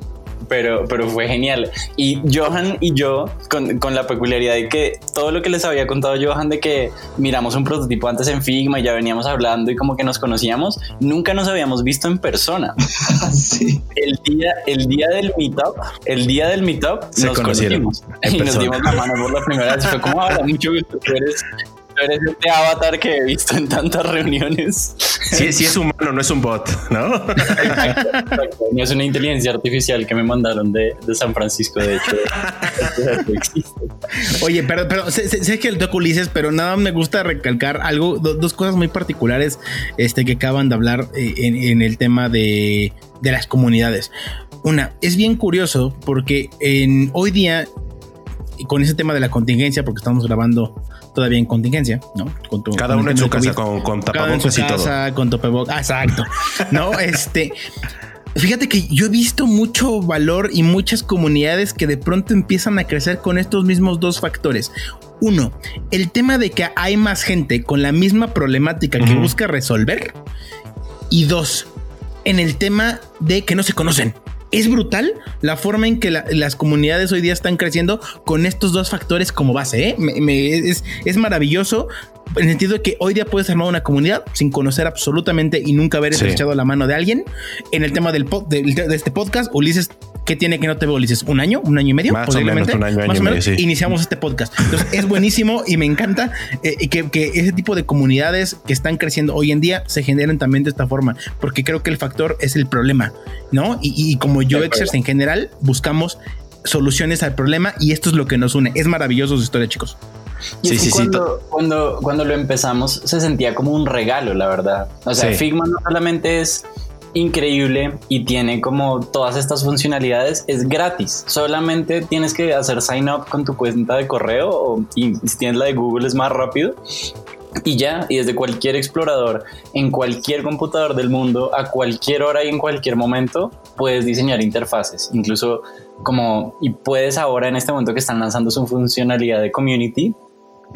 pero, pero fue genial. Y Johan y yo, con, con, la peculiaridad de que todo lo que les había contado Johan de que miramos un prototipo antes en Figma y ya veníamos hablando y como que nos conocíamos, nunca nos habíamos visto en persona. sí. El día, el día del meetup, el día del meetup nos conocimos y nos dimos la mano por la primera vez. Fue como, ahora mucho gusto, tú eres eres este avatar que he visto en tantas reuniones. Sí, sí es humano, no es un bot, ¿no? No es una inteligencia artificial que me mandaron de, San Francisco, de hecho. Oye, pero, pero sé, que el toco Ulises, pero nada me gusta recalcar algo, dos cosas muy particulares este, que acaban de hablar eh, en, el tema de, de las comunidades. Una, es bien curioso porque en, hoy día, con ese tema de la contingencia, porque estamos grabando todavía en contingencia, ¿no? Con Cada uno en su casa con, con tapabocas y todo. Con tapabocas, ah, exacto. no, este. Fíjate que yo he visto mucho valor y muchas comunidades que de pronto empiezan a crecer con estos mismos dos factores. Uno, el tema de que hay más gente con la misma problemática que busca resolver. Y dos, en el tema de que no se conocen es brutal la forma en que las comunidades hoy día están creciendo con estos dos factores como base. ¿eh? es, maravilloso en el sentido de que hoy día puedes armar una comunidad sin conocer absolutamente y nunca haber echado la mano de alguien. En el tema del de, este podcast, Ulises ¿Qué tiene que no te veo, Ulises? ¿Un año? ¿Un año y medio? Más o menos un año, Más o menos, iniciamos este podcast. Entonces es buenísimo y me encanta eh, que, ese tipo de comunidades que están creciendo hoy en día se generen también de esta forma, porque creo que el factor es el problema, ¿no? Y, como yo en general buscamos soluciones al problema y esto es lo que nos une. Es maravilloso su historia, chicos. sí, sí, cuando, sí. Cuando, cuando lo empezamos se sentía como un regalo, la verdad. O sea, Figma no solamente es increíble y tiene como todas estas funcionalidades, es gratis. Solamente tienes que hacer sign up con tu cuenta de correo o, y si tienes la de Google es más rápido. Y ya, y desde cualquier explorador, en cualquier computador del mundo, a cualquier hora y en cualquier momento, puedes diseñar interfaces. Incluso como, y puedes ahora en este momento que están lanzando su funcionalidad de community,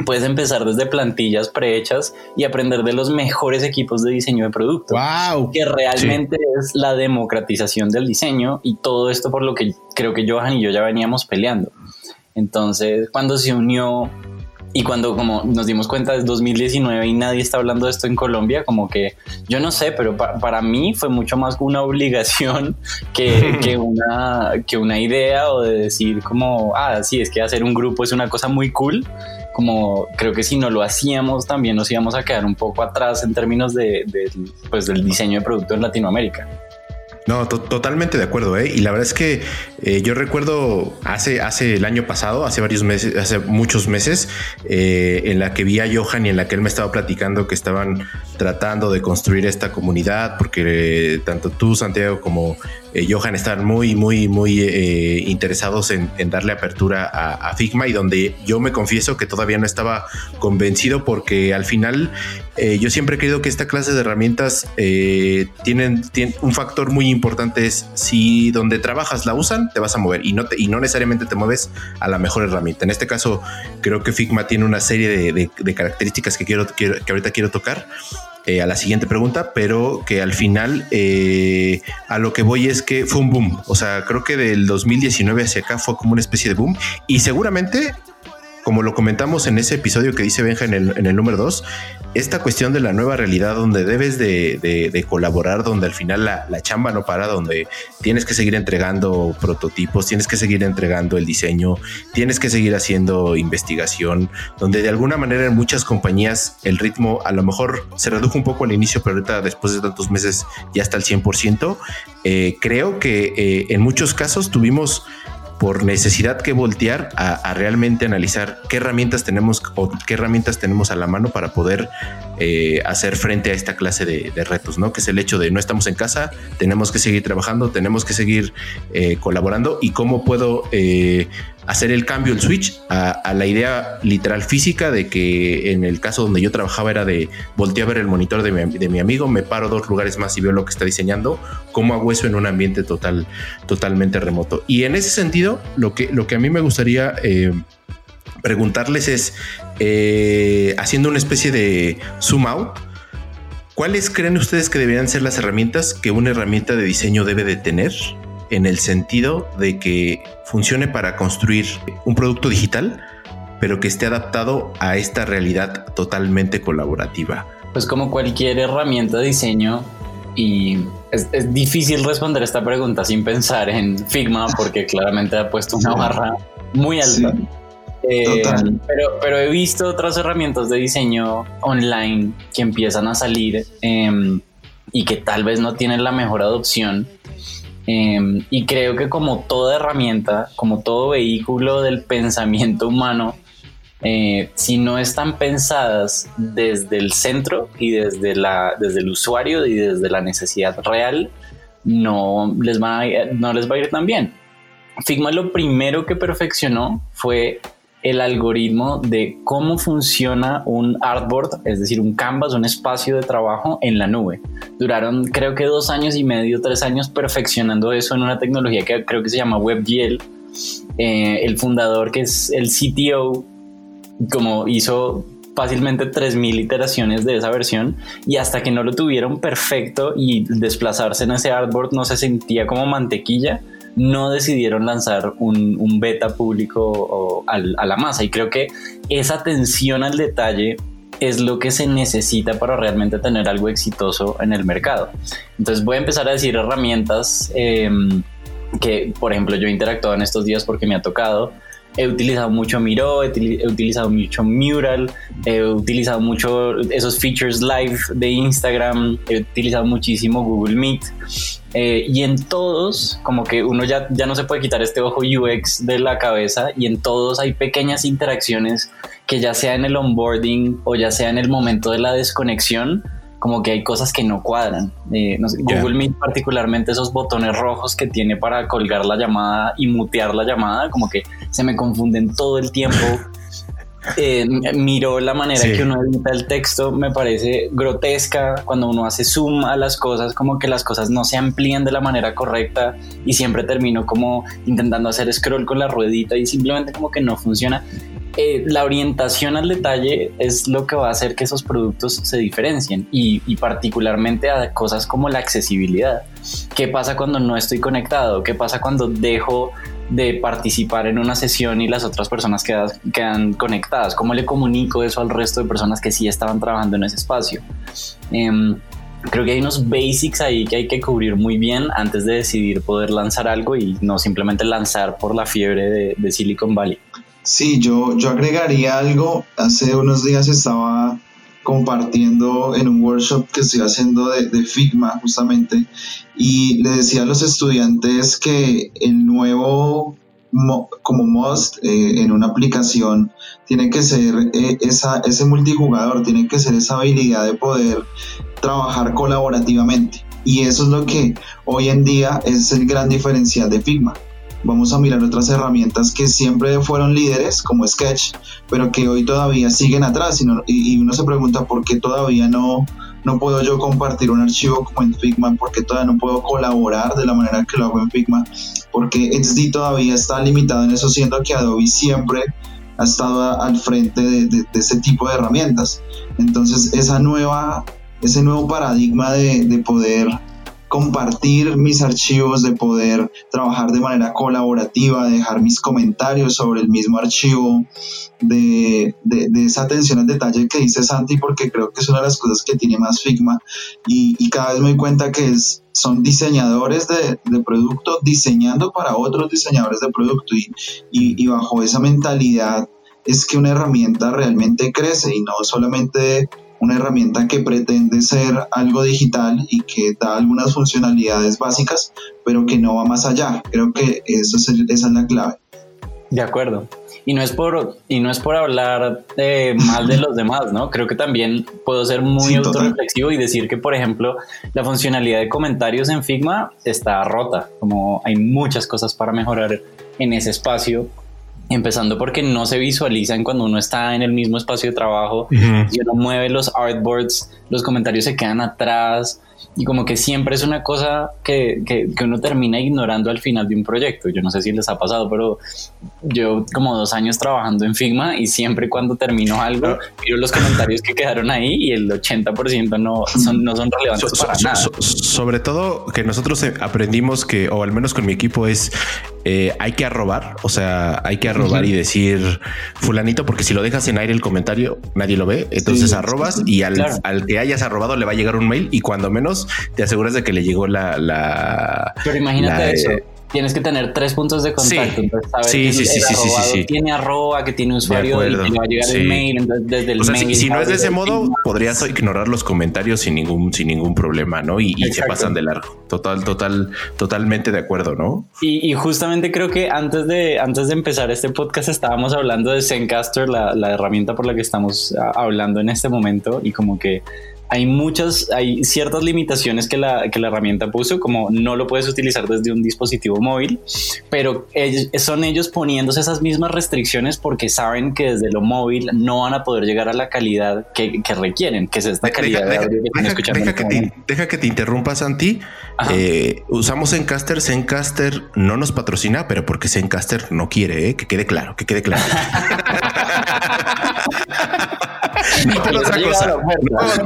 puedes empezar desde plantillas prehechas y aprender de los mejores equipos de diseño de producto. Wow. Que realmente es la democratización del diseño y todo esto por lo que creo que Johan y yo ya veníamos peleando. Entonces, cuando se unió y cuando como nos dimos cuenta es 2019 y nadie está hablando de esto en Colombia, como que yo no sé, pero para mí fue mucho más una obligación que, que, una, que una idea o de decir como, ah, sí, es que hacer un grupo es una cosa muy cool como creo que si no lo hacíamos también nos íbamos a quedar un poco atrás en términos de, pues, del diseño de producto en Latinoamérica. No, totalmente de acuerdo, ¿eh? Y la verdad es que eh, yo recuerdo hace, hace el año pasado, hace varios meses, hace muchos meses, eh, en la que vi a Johan y en la que él me estaba platicando que estaban tratando de construir esta comunidad, porque eh, tanto tú, Santiago, como Johan están muy, muy, muy interesados en, darle apertura a, Figma y donde yo me confieso que todavía no estaba convencido porque al final yo siempre he creído que esta clase de herramientas tienen, un factor muy importante es si donde trabajas la usan, te vas a mover y no, y no necesariamente te mueves a la mejor herramienta. En este caso, creo que Figma tiene una serie de, características que, quiero, que ahorita quiero tocar. Eh, a la siguiente pregunta, pero que al final eh, a lo que voy es que fue un boom. O sea, creo que del 2019 hacia acá fue como una especie de boom y seguramente como lo comentamos en ese episodio que dice Benja en el, en el número 2, esta cuestión de la nueva realidad donde debes de, colaborar, donde al final la, chamba no para, donde tienes que seguir entregando prototipos, tienes que seguir entregando el diseño, tienes que seguir haciendo investigación, donde de alguna manera en muchas compañías el ritmo a lo mejor se redujo un poco al inicio, pero ahorita después de tantos meses ya está al 100%. Eh, creo que eh, en muchos casos tuvimos por necesidad que voltear a, realmente analizar qué herramientas tenemos o qué herramientas tenemos a la mano para poder eh, hacer frente a esta clase de, retos, ¿no? Que es el hecho de no estamos en casa, tenemos que seguir trabajando, tenemos que seguir eh, colaborando y cómo puedo eh, hacer el cambio, el switch a, la idea literal física de que en el caso donde yo trabajaba era de voltear a ver el monitor de mi, amigo, me paro dos lugares más y veo lo que está diseñando, cómo hago eso en un ambiente total, totalmente remoto. Y en ese sentido, lo que, lo que a mí me gustaría eh, preguntarles es, eh, haciendo una especie de zoom out, ¿cuáles creen ustedes que deberían ser las herramientas que una herramienta de diseño debe de tener? En el sentido de que funcione para construir un producto digital, pero que esté adaptado a esta realidad totalmente colaborativa. Pues como cualquier herramienta de diseño, y es, difícil responder esta pregunta sin pensar en Figma, porque claramente ha puesto una barra muy alta. Eh, pero, pero he visto otras herramientas de diseño online que empiezan a salir em, y que tal vez no tienen la mejor adopción. Em, y creo que como toda herramienta, como todo vehículo del pensamiento humano, eh, si no están pensadas desde el centro y desde, la, desde el usuario y desde la necesidad real, no les, va no les va a ir tan bien. Figma lo primero que perfeccionó fue el algoritmo de cómo funciona un artboard, es decir, un canvas, un espacio de trabajo en la nube. Duraron creo que dos años y medio, tres años perfeccionando eso en una tecnología que creo que se llama WebGL. Eh, el fundador, que es el CTO, como hizo fácilmente 3.000 iteraciones de esa versión y hasta que no lo tuvieron perfecto y desplazarse en ese artboard no se sentía como mantequilla, no decidieron lanzar un, beta público a la masa. Y creo que esa atención al detalle es lo que se necesita para realmente tener algo exitoso en el mercado. Entonces voy a empezar a decir herramientas em, que, por ejemplo, yo he interactuado en estos días porque me ha tocado. He utilizado mucho Miro, he, utilizado mucho Mural, he utilizado mucho esos features live de Instagram, he utilizado muchísimo Google Meet. Eh, y en todos, como que uno ya, ya no se puede quitar este ojo UX de la cabeza y en todos hay pequeñas interacciones que ya sea en el onboarding o ya sea en el momento de la desconexión, como que hay cosas que no cuadran. Eh, Google Meet particularmente esos botones rojos que tiene para colgar la llamada y mutear la llamada, como que se me confunden todo el tiempo. Eh, miró la manera que uno edita el texto, me parece grotesca cuando uno hace zoom a las cosas, como que las cosas no se amplían de la manera correcta y siempre termino como intentando hacer scroll con la ruedita y simplemente como que no funciona. Eh, la orientación al detalle es lo que va a hacer que esos productos se diferencien y, particularmente a cosas como la accesibilidad. ¿Qué pasa cuando no estoy conectado? ¿Qué pasa cuando dejo de participar en una sesión y las otras personas quedan, conectadas? ¿Cómo le comunico eso al resto de personas que sí estaban trabajando en ese espacio? Em, creo que hay unos basics ahí que hay que cubrir muy bien antes de decidir poder lanzar algo y no simplemente lanzar por la fiebre de Silicon Valley. Sí, yo, yo agregaría algo. Hace unos días estaba compartiendo en un workshop que estoy haciendo de, Figma justamente y le decía a los estudiantes que el nuevo como must eh, en una aplicación tiene que ser eh, esa, ese multijugador, tiene que ser esa habilidad de poder trabajar colaborativamente. Y eso es lo que hoy en día es el gran diferencial de Figma vamos a mirar otras herramientas que siempre fueron líderes, como Sketch, pero que hoy todavía siguen atrás. Y, uno se pregunta por qué todavía no, no puedo yo compartir un archivo como en Figma, por qué todavía no puedo colaborar de la manera que lo hago en Figma, porque XD todavía está limitado en eso, siendo que Adobe siempre ha estado al frente de, ese tipo de herramientas. Entonces, esa nueva, ese nuevo paradigma de poder compartir mis archivos, de poder trabajar de manera colaborativa, de dejar mis comentarios sobre el mismo archivo, de, esa atención al detalle que dice Santi, porque creo que es una de las cosas que tiene más Figma. Y, cada vez me doy cuenta que son diseñadores de, producto diseñando para otros diseñadores de producto. Y, y bajo esa mentalidad es que una herramienta realmente crece y no solamente una herramienta que pretende ser algo digital y que da algunas funcionalidades básicas, pero que no va más allá. Creo que eso es esa es la clave. De acuerdo. Y no es por, y no es por hablar eh, mal de los demás, ¿no? Creo que también puedo ser muy autorreflexivo y decir que, por ejemplo, la funcionalidad de comentarios en Figma está rota, como hay muchas cosas para mejorar en ese espacio Empezando porque no se visualizan cuando uno está en el mismo espacio de trabajo. Si uno mueve los artboards, los comentarios se quedan atrás y como que siempre es una cosa que, que, uno termina ignorando al final de un proyecto. Yo no sé si les ha pasado, pero yo como dos años trabajando en Figma y siempre cuando termino algo, miro los comentarios que quedaron ahí y el 80% no son, no son relevantes para nada. sobre todo que nosotros eh, aprendimos que, o al menos con mi equipo, es eh, hay que arrobar, o sea, hay que arrobar y decir fulanito, porque si lo dejas en aire el comentario, nadie lo ve. Entonces arrobas y al, al que hayas arrobado le va a llegar un mail y cuando menos te aseguras de que le llegó la. la Pero imagínate eso. Tienes que tener tres puntos de contacto. Sí, sí, sí, sí, sí, sí, Tiene arroba, que tiene usuario y que va a llegar el mail. Entonces, desde el mail. Si, no es de ese modo, podrías ignorar los comentarios sin ningún, sin ningún problema, ¿no? Y, se pasan de largo. Total, total, totalmente de acuerdo, ¿no? Y, y, justamente creo que antes de, antes de empezar este podcast estábamos hablando de Zencaster, la, la herramienta por la que estamos ah, hablando en este momento, y como que hay muchas, hay ciertas limitaciones que la, que la herramienta puso, como no lo puedes utilizar desde un dispositivo móvil, pero son ellos poniéndose esas mismas restricciones porque saben que desde lo móvil no van a poder llegar a la calidad que, requieren, que es esta calidad deja, de audio que deja, que te, deja que te interrumpa, Santi. Eh, usamos Zencaster, Zencaster no nos patrocina, pero porque Zencaster no quiere, ¿eh? que quede claro, que quede claro. no por otra cosa.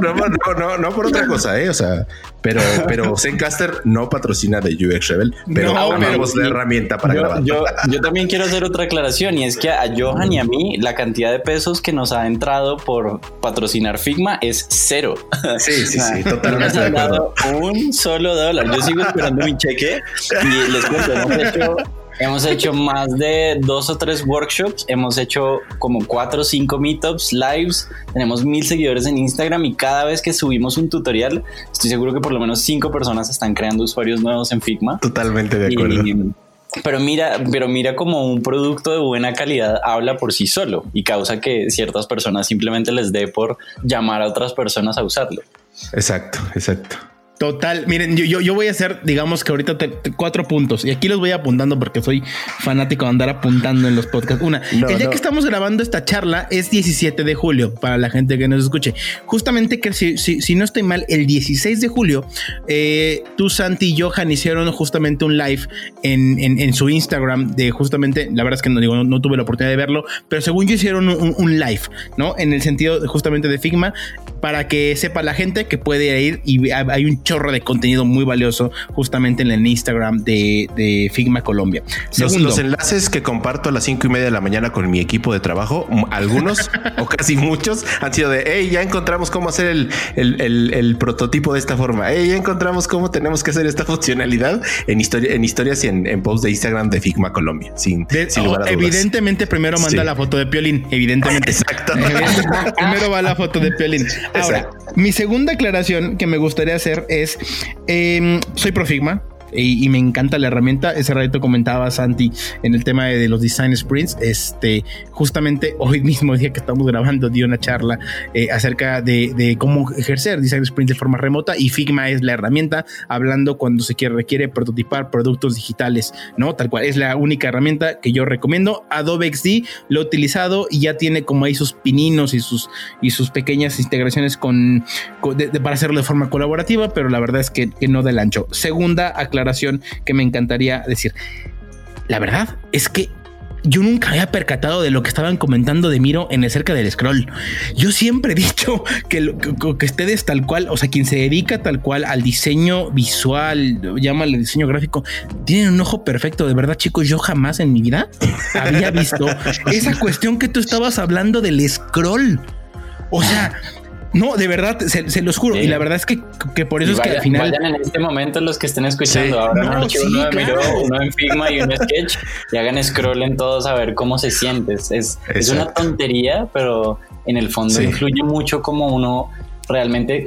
No, no, no, por otra cosa, ¿eh? O sea, pero, pero Zencaster no patrocina de UX Rebel, pero no, tenemos la herramienta para grabar. Yo, yo, también quiero hacer otra aclaración y es que a Johan y a mí la cantidad de pesos que nos ha entrado por patrocinar Figma es cero. Sí, sí, sí, totalmente de acuerdo. Un solo dólar. Yo sigo esperando mi cheque y les cuento, hemos hecho Hemos hecho más de dos o tres workshops, hemos hecho como cuatro o cinco meetups, lives, tenemos mil seguidores en Instagram y cada vez que subimos un tutorial, estoy seguro que por lo menos cinco personas están creando usuarios nuevos en Figma. Totalmente de acuerdo. pero mira, pero mira como un producto de buena calidad habla por sí solo y causa que ciertas personas simplemente les dé por llamar a otras personas a usarlo. Exacto, exacto. Total, miren, yo, yo, voy a hacer, digamos que ahorita cuatro puntos y aquí los voy apuntando porque soy fanático de andar apuntando en los podcasts. Una, el día que estamos grabando esta charla es 17 de julio para la gente que nos escuche. Justamente que si, si, no estoy mal, el 16 de julio, eh, tú, Santi y Johan hicieron justamente un live en, en, su Instagram de justamente, la verdad es que no digo, no, tuve la oportunidad de verlo, pero según yo hicieron un, un, live, ¿no? En el sentido justamente de Figma, para que sepa la gente que puede ir y hay un chorro de contenido muy valioso justamente en el Instagram de, Figma Colombia. los, enlaces que comparto a las cinco y media de la mañana con mi equipo de trabajo, algunos o casi muchos han sido de, hey, ya encontramos cómo hacer el, el, prototipo de esta forma, hey, ya encontramos cómo tenemos que hacer esta funcionalidad en, historia, en historias y en, posts de Instagram de Figma Colombia. Sin, Evidentemente primero manda la foto de Piolín, evidentemente. Exacto. primero va la foto de Piolín. Ahora, mi segunda aclaración que me gustaría hacer es, em, soy Profigma, y, me encanta la herramienta. Ese ratito comentaba Santi en el tema de, los design sprints. Este, justamente hoy mismo, día que estamos grabando, dio una charla eh, acerca de, cómo ejercer design sprints de forma remota y Figma es la herramienta hablando cuando se quiere, requiere prototipar productos digitales, ¿no? Tal cual. Es la única herramienta que yo recomiendo. Adobe XD lo he utilizado y ya tiene como ahí sus pininos y sus, y sus pequeñas integraciones con, para hacerlo de forma colaborativa, pero la verdad es que, que no del ancho. Segunda aclaración que me encantaría decir. La verdad es que yo nunca había percatado de lo que estaban comentando de Miro en el cerca del scroll. Yo siempre he dicho que, que, ustedes tal cual, o sea, quien se dedica tal cual al diseño visual, llámale diseño gráfico, tienen un ojo perfecto. De verdad, chicos, yo jamás en mi vida había visto esa cuestión que tú estabas hablando del scroll. O sea, no, de verdad, se, los juro. Y la verdad es que, por eso es que al final. Vayan en este momento los que estén escuchando. Ahora no, uno, uno en Figma y uno Sketch y hagan scroll en todos a ver cómo se siente. Es, es una tontería, pero en el fondo influye mucho como uno realmente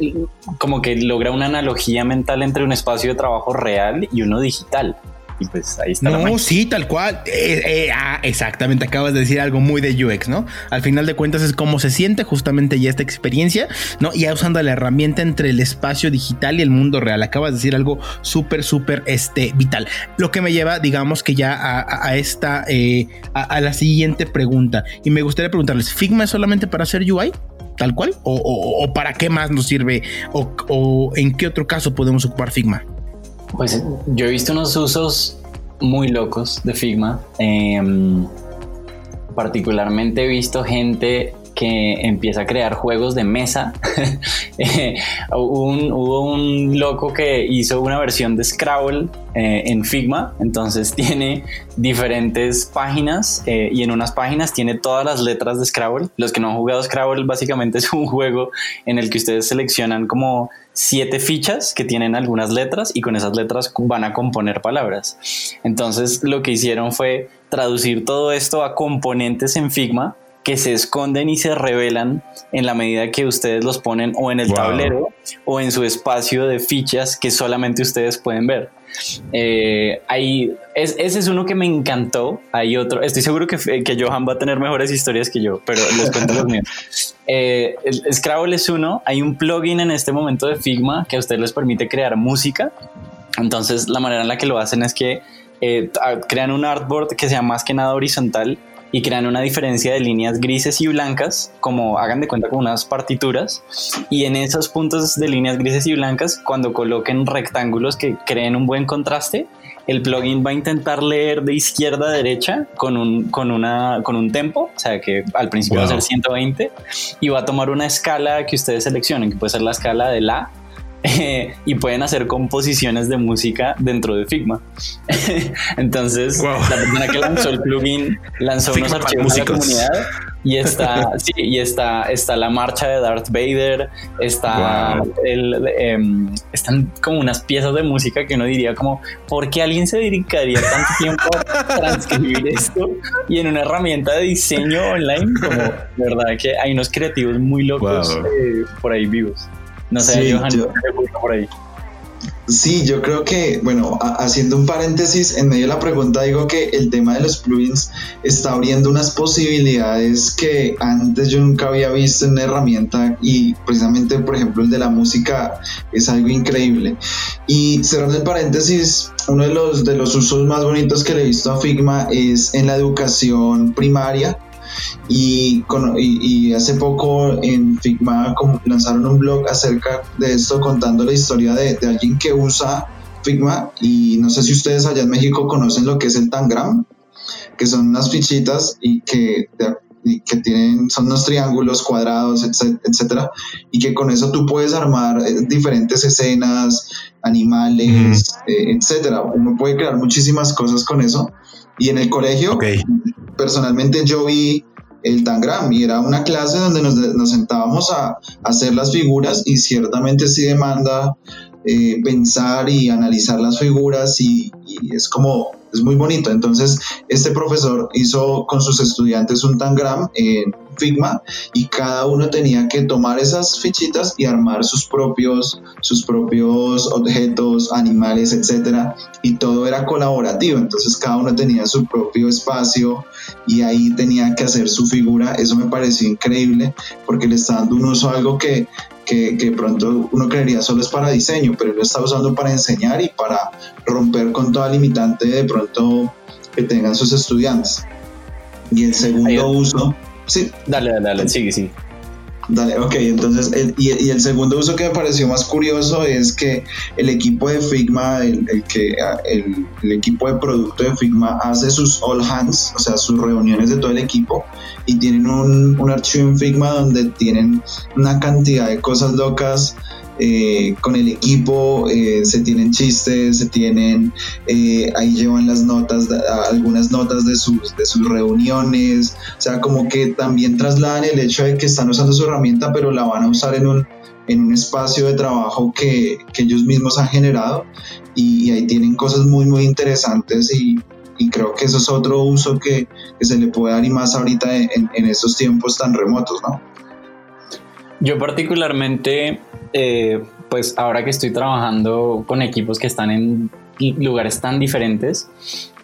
como que logra una analogía mental entre un espacio de trabajo real y uno digital. Y pues ahí está. No, sí, tal cual. Eh, eh, ah, exactamente, acabas de decir algo muy de UX, ¿no? Al final de cuentas es cómo se siente justamente ya esta experiencia, ¿no? Ya usando la herramienta entre el espacio digital y el mundo real. Acabas de decir algo súper, súper este, vital. Lo que me lleva, digamos que ya a, esta, eh, a, la siguiente pregunta. Y me gustaría preguntarles, ¿Figma es solamente para hacer UI? tal cual? ¿O, para qué más nos sirve? ¿O, en qué otro caso podemos ocupar Figma? Pues yo he visto unos usos muy locos de Figma. Em, particularmente he visto gente que empieza a crear juegos de mesa. Eh, hubo, un, loco que hizo una versión de Scrabble eh, en Figma, entonces tiene diferentes páginas eh, y en unas páginas tiene todas las letras de Scrabble. Los que no han jugado Scrabble básicamente es un juego en el que ustedes seleccionan como siete fichas que tienen algunas letras y con esas letras van a componer palabras. Entonces lo que hicieron fue traducir todo esto a componentes en Figma que se esconden y se revelan en la medida que ustedes los ponen o en el tablero o en su espacio de fichas que solamente ustedes pueden ver. Eh, ese es uno que me encantó. Hay otro, estoy seguro que, que, Johan va a tener mejores historias que yo, pero les cuento los míos. Eh, Scrabble es uno. Hay un plugin en este momento de Figma que a ustedes les permite crear música. Entonces, la manera en la que lo hacen es que eh, crean un artboard que sea más que nada horizontal y crean una diferencia de líneas grises y blancas, como hagan de cuenta con unas partituras, y en esos puntos de líneas grises y blancas, cuando coloquen rectángulos que creen un buen contraste, el plugin va a intentar leer de izquierda a derecha con un, con una, con un tempo, o sea que al principio va a ser 120, y va a tomar una escala que ustedes seleccionen, que puede ser la escala de La y pueden hacer composiciones de música dentro de Figma. Entonces, la persona que lanzó el plugin lanzó unos archivos de la comunidad y está, sí, y está, está la marcha de Darth Vader, está el, em, están como unas piezas de música que uno diría como, ¿por qué alguien se dedicaría tanto tiempo a transcribir esto? Y en una herramienta de diseño online, como, verdad que hay unos creativos muy locos eh, por ahí vivos. No sé, sí, Johan, yo, por ahí. Sí, yo creo que, bueno, haciendo un paréntesis, en medio de la pregunta digo que el tema de los plugins está abriendo unas posibilidades que antes yo nunca había visto en una herramienta y precisamente, por ejemplo, el de la música es algo increíble. Y cerrando el paréntesis, uno de los, de los usos más bonitos que le he visto a Figma es en la educación primaria y, y, hace poco en Figma lanzaron un blog acerca de esto contando la historia de, de, alguien que usa Figma y no sé si ustedes allá en México conocen lo que es el Tangram, que son unas fichitas y que, que tienen, son unos triángulos cuadrados, etcétera, y que con eso tú puedes armar eh, diferentes escenas, animales, eh, etcétera. Uno puede crear muchísimas cosas con eso. Y en el colegio, personalmente yo vi el Tangram y era una clase donde nos, sentábamos a, hacer las figuras y ciertamente sí demanda eh, pensar y analizar las figuras y, es como, es muy bonito. Entonces, este profesor hizo con sus estudiantes un tangram en Figma y cada uno tenía que tomar esas fichitas y armar sus propios, sus propios objetos, animales, etcétera, y todo era colaborativo. Entonces, cada uno tenía su propio espacio y ahí tenía que hacer su figura. Eso me pareció increíble porque le está dando un uso a algo que que, pronto uno creería solo es para diseño, pero lo está usando para enseñar y para romper con toda limitante de pronto que tengan sus estudiantes. Y el segundo uso, sí. Dale, dale, dale, sigue, sigue. Dale, ok, entonces, y, el segundo uso que me pareció más curioso es que el equipo de Figma, el, que, el, el, equipo de producto de Figma hace sus all hands, o sea, sus reuniones de todo el equipo, y tienen un, un archivo en Figma donde tienen una cantidad de cosas locas eh, con el equipo, eh, se tienen chistes, se tienen, eh, ahí llevan las notas, algunas notas de sus, de sus reuniones, o sea, como que también trasladan el hecho de que están usando su herramienta, pero la van a usar en un, en un espacio de trabajo que, que ellos mismos han generado y, ahí tienen cosas muy, muy interesantes y, y creo que eso es otro uso que, que, se le puede dar y más ahorita en, en estos tiempos tan remotos, ¿no? Yo particularmente, eh, pues ahora que estoy trabajando con equipos que están en lugares tan diferentes.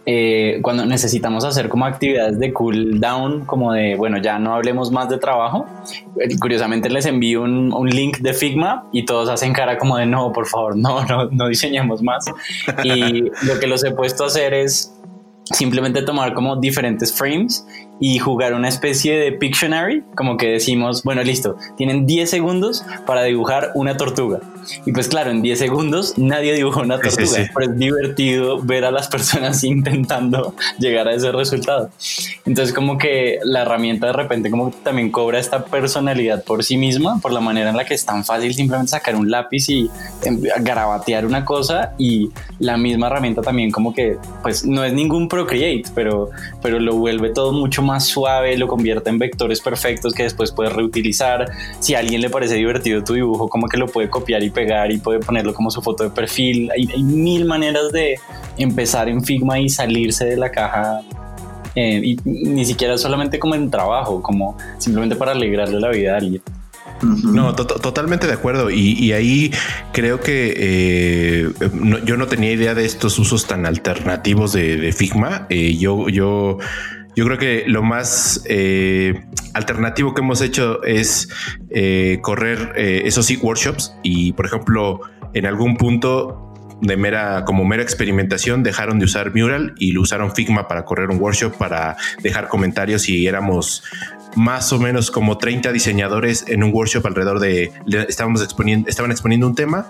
Eh, cuando necesitamos hacer como actividades de cool down, como de, bueno, ya no hablemos más de trabajo, eh, curiosamente les envío un, un, link de Figma y todos hacen cara como de, no, por favor, no, no, no diseñemos más. Y lo que los he puesto a hacer es simplemente tomar como diferentes frames y jugar una especie de Pictionary, como que decimos, bueno, listo, tienen 10 segundos para dibujar una tortuga. Y pues claro, en 10 segundos nadie dibujó una tortuga, pero es divertido ver a las personas intentando llegar a ese resultado. Entonces como que la herramienta de repente como también cobra esta personalidad por sí misma, por la manera en la que es tan fácil simplemente sacar un lápiz y em, garabatear una cosa y la misma herramienta también como que pues no es ningún Procreate, pero, pero lo vuelve todo mucho más suave, lo convierte en vectores perfectos que después puedes reutilizar. Si a alguien le parece divertido tu dibujo, como que lo puede copiar y pegar y puede ponerlo como su foto de perfil. Hay, mil maneras de empezar en Figma y salirse de la caja. Eh, y ni siquiera solamente como en trabajo, como simplemente para alegrarle la vida a alguien. No, totalmente de acuerdo. Y, ahí creo que eh, yo no tenía idea de estos usos tan alternativos de, Figma. Eh, yo, yo yo creo que lo más eh, alternativo que hemos hecho es eh, correr eh, esos workshops y, por ejemplo, en algún punto de mera, como mera experimentación, dejaron de usar Mural y lo usaron Figma para correr un workshop, para dejar comentarios y éramos más o menos como 30 diseñadores en un workshop alrededor de, estábamos exponiendo, estaban exponiendo un tema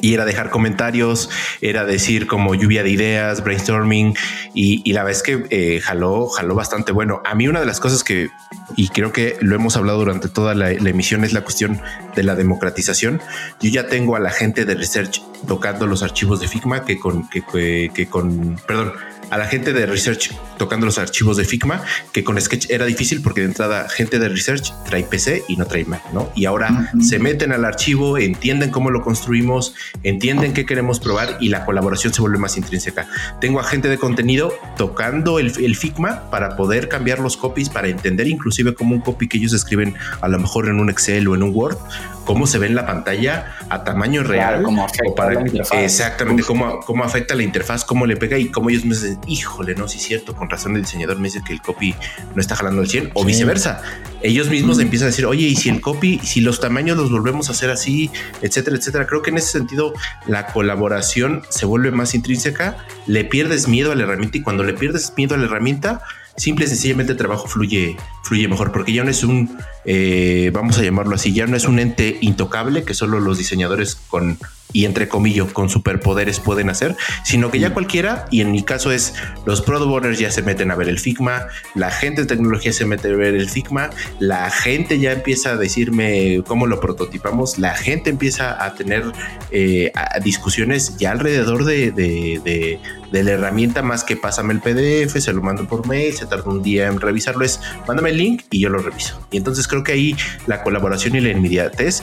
y era dejar comentarios, era decir como lluvia de ideas, brainstorming y, la vez que eh, jaló, jaló bastante bueno. A mí una de las cosas que, y creo que lo hemos hablado durante toda la, emisión, es la cuestión de la democratización. Yo ya tengo a la gente de research tocando los archivos de Figma que con, que con, perdón, a la gente de research tocando los archivos de Figma, que con Sketch era difícil porque de entrada gente de research trae PC y no trae Mac, ¿no? Y ahora se meten al archivo, entienden cómo lo construimos, entienden qué queremos probar y la colaboración se vuelve más intrínseca. Tengo a gente de contenido tocando el, el Figma para poder cambiar los copies, para entender inclusive cómo un copy que ellos escriben a lo mejor en un Excel o en un Word cómo se ve en la pantalla a tamaño real. cómo afecta la interfaz. Exactamente, cómo, cómo, afecta la interfaz, cómo le pega y cómo ellos me dicen, híjole, no, sí es cierto, con razón el diseñador me dice que el copy no está jalando el 100 o viceversa. Ellos mismos empiezan a decir, oye, y si el copy, si los tamaños los volvemos a hacer así, etcétera, etcétera. Creo que en ese sentido la colaboración se vuelve más intrínseca, le pierdes miedo a la herramienta y cuando le pierdes miedo a la herramienta, simple y sencillamente el trabajo fluye, fluye mejor, porque ya no es un, eh, vamos a llamarlo así, ya no es un ente intocable que solo los diseñadores con y entre comillas con superpoderes pueden hacer, sino que ya mm. cualquiera, y en mi caso es los product owners ya se meten a ver el Figma, la gente de tecnología se mete a ver el Figma, la gente ya empieza a decirme cómo lo prototipamos, la gente empieza a tener eh, discusiones ya alrededor de, de, la herramienta más que pásame el PDF, se lo mando por mail, se tarda un día en revisarlo, es mándame el link y yo lo reviso. Y entonces creo que ahí la colaboración y la inmediatez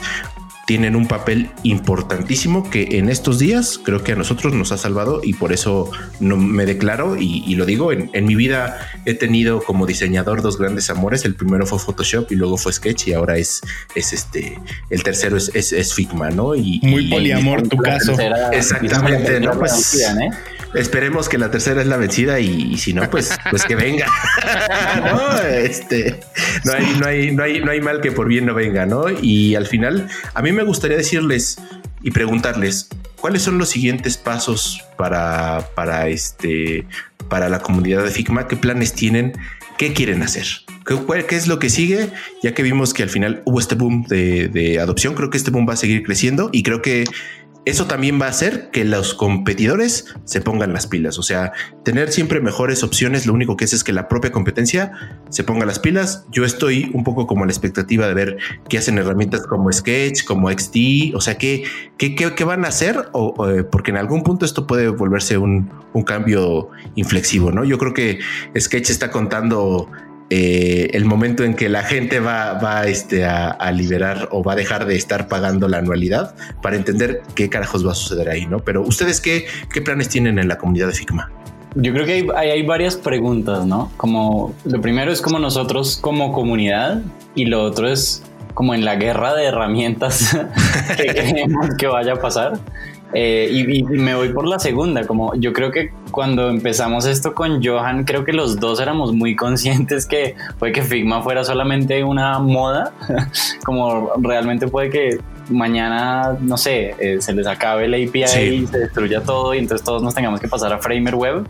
tienen un papel importantísimo que en estos días creo que a nosotros nos ha salvado y por eso no me declaro y, lo digo, en, mi vida he tenido como diseñador dos grandes amores, el primero fue Photoshop y luego fue Sketch y ahora es, es este, el tercero es, es, Figma, ¿no? Y, Muy poliamor tu caso. Exactamente, ¿no? Pues, ¿eh? Esperemos que la tercera es la vencida y, si no, pues, pues que venga. no, este, no hay, no hay, no hay, no hay mal que por bien no venga, ¿no? Y al final, a mí me gustaría decirles y preguntarles cuáles son los siguientes pasos para, para este, para la comunidad de Figma, qué planes tienen, qué quieren hacer. ¿Qué, ¿Qué, es lo que sigue? Ya que vimos que al final hubo este boom de, de adopción, creo que este boom va a seguir creciendo y creo que eso también va a hacer que los competidores se pongan las pilas. O sea, tener siempre mejores opciones, lo único que es es que la propia competencia se ponga las pilas. Yo estoy un poco como a la expectativa de ver qué hacen herramientas como Sketch, como XD, o sea, qué, qué, qué, van a hacer, o, eh, porque en algún punto esto puede volverse un, un cambio inflexivo, ¿no? Yo creo que Sketch está contando eh, el momento en que la gente va, va este, a, liberar o va a dejar de estar pagando la anualidad para entender qué carajos va a suceder ahí, ¿no? Pero ustedes qué, qué planes tienen en la comunidad de Figma? Yo creo que hay, hay, varias preguntas, ¿no? Como lo primero es como nosotros como comunidad y lo otro es como en la guerra de herramientas que creemos que vaya a pasar. Eh, y, me voy por la segunda, como yo creo que cuando empezamos esto con Johan, creo que los dos éramos muy conscientes que puede que Figma fuera solamente una moda, como realmente puede que mañana, no sé, eh, se les acabe el API y se destruya todo y entonces todos nos tengamos que pasar a Framer Web.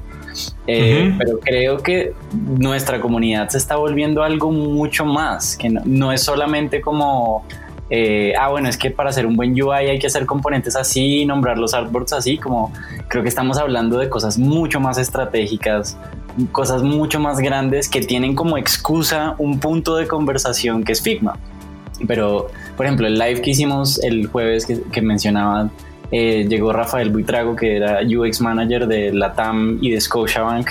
Eh, pero creo que nuestra comunidad se está volviendo algo mucho más, que no es solamente como eh, ah, bueno, es que para hacer un buen UI hay que hacer componentes así, nombrar los artboards así, como creo que estamos hablando de cosas mucho más estratégicas, cosas mucho más grandes que tienen como excusa un punto de conversación que es Figma. Pero, por ejemplo, el live que hicimos el jueves que, que mencionaban, eh, llegó Rafael Buitrago, que era UX Manager de Latam y de Scotiabank,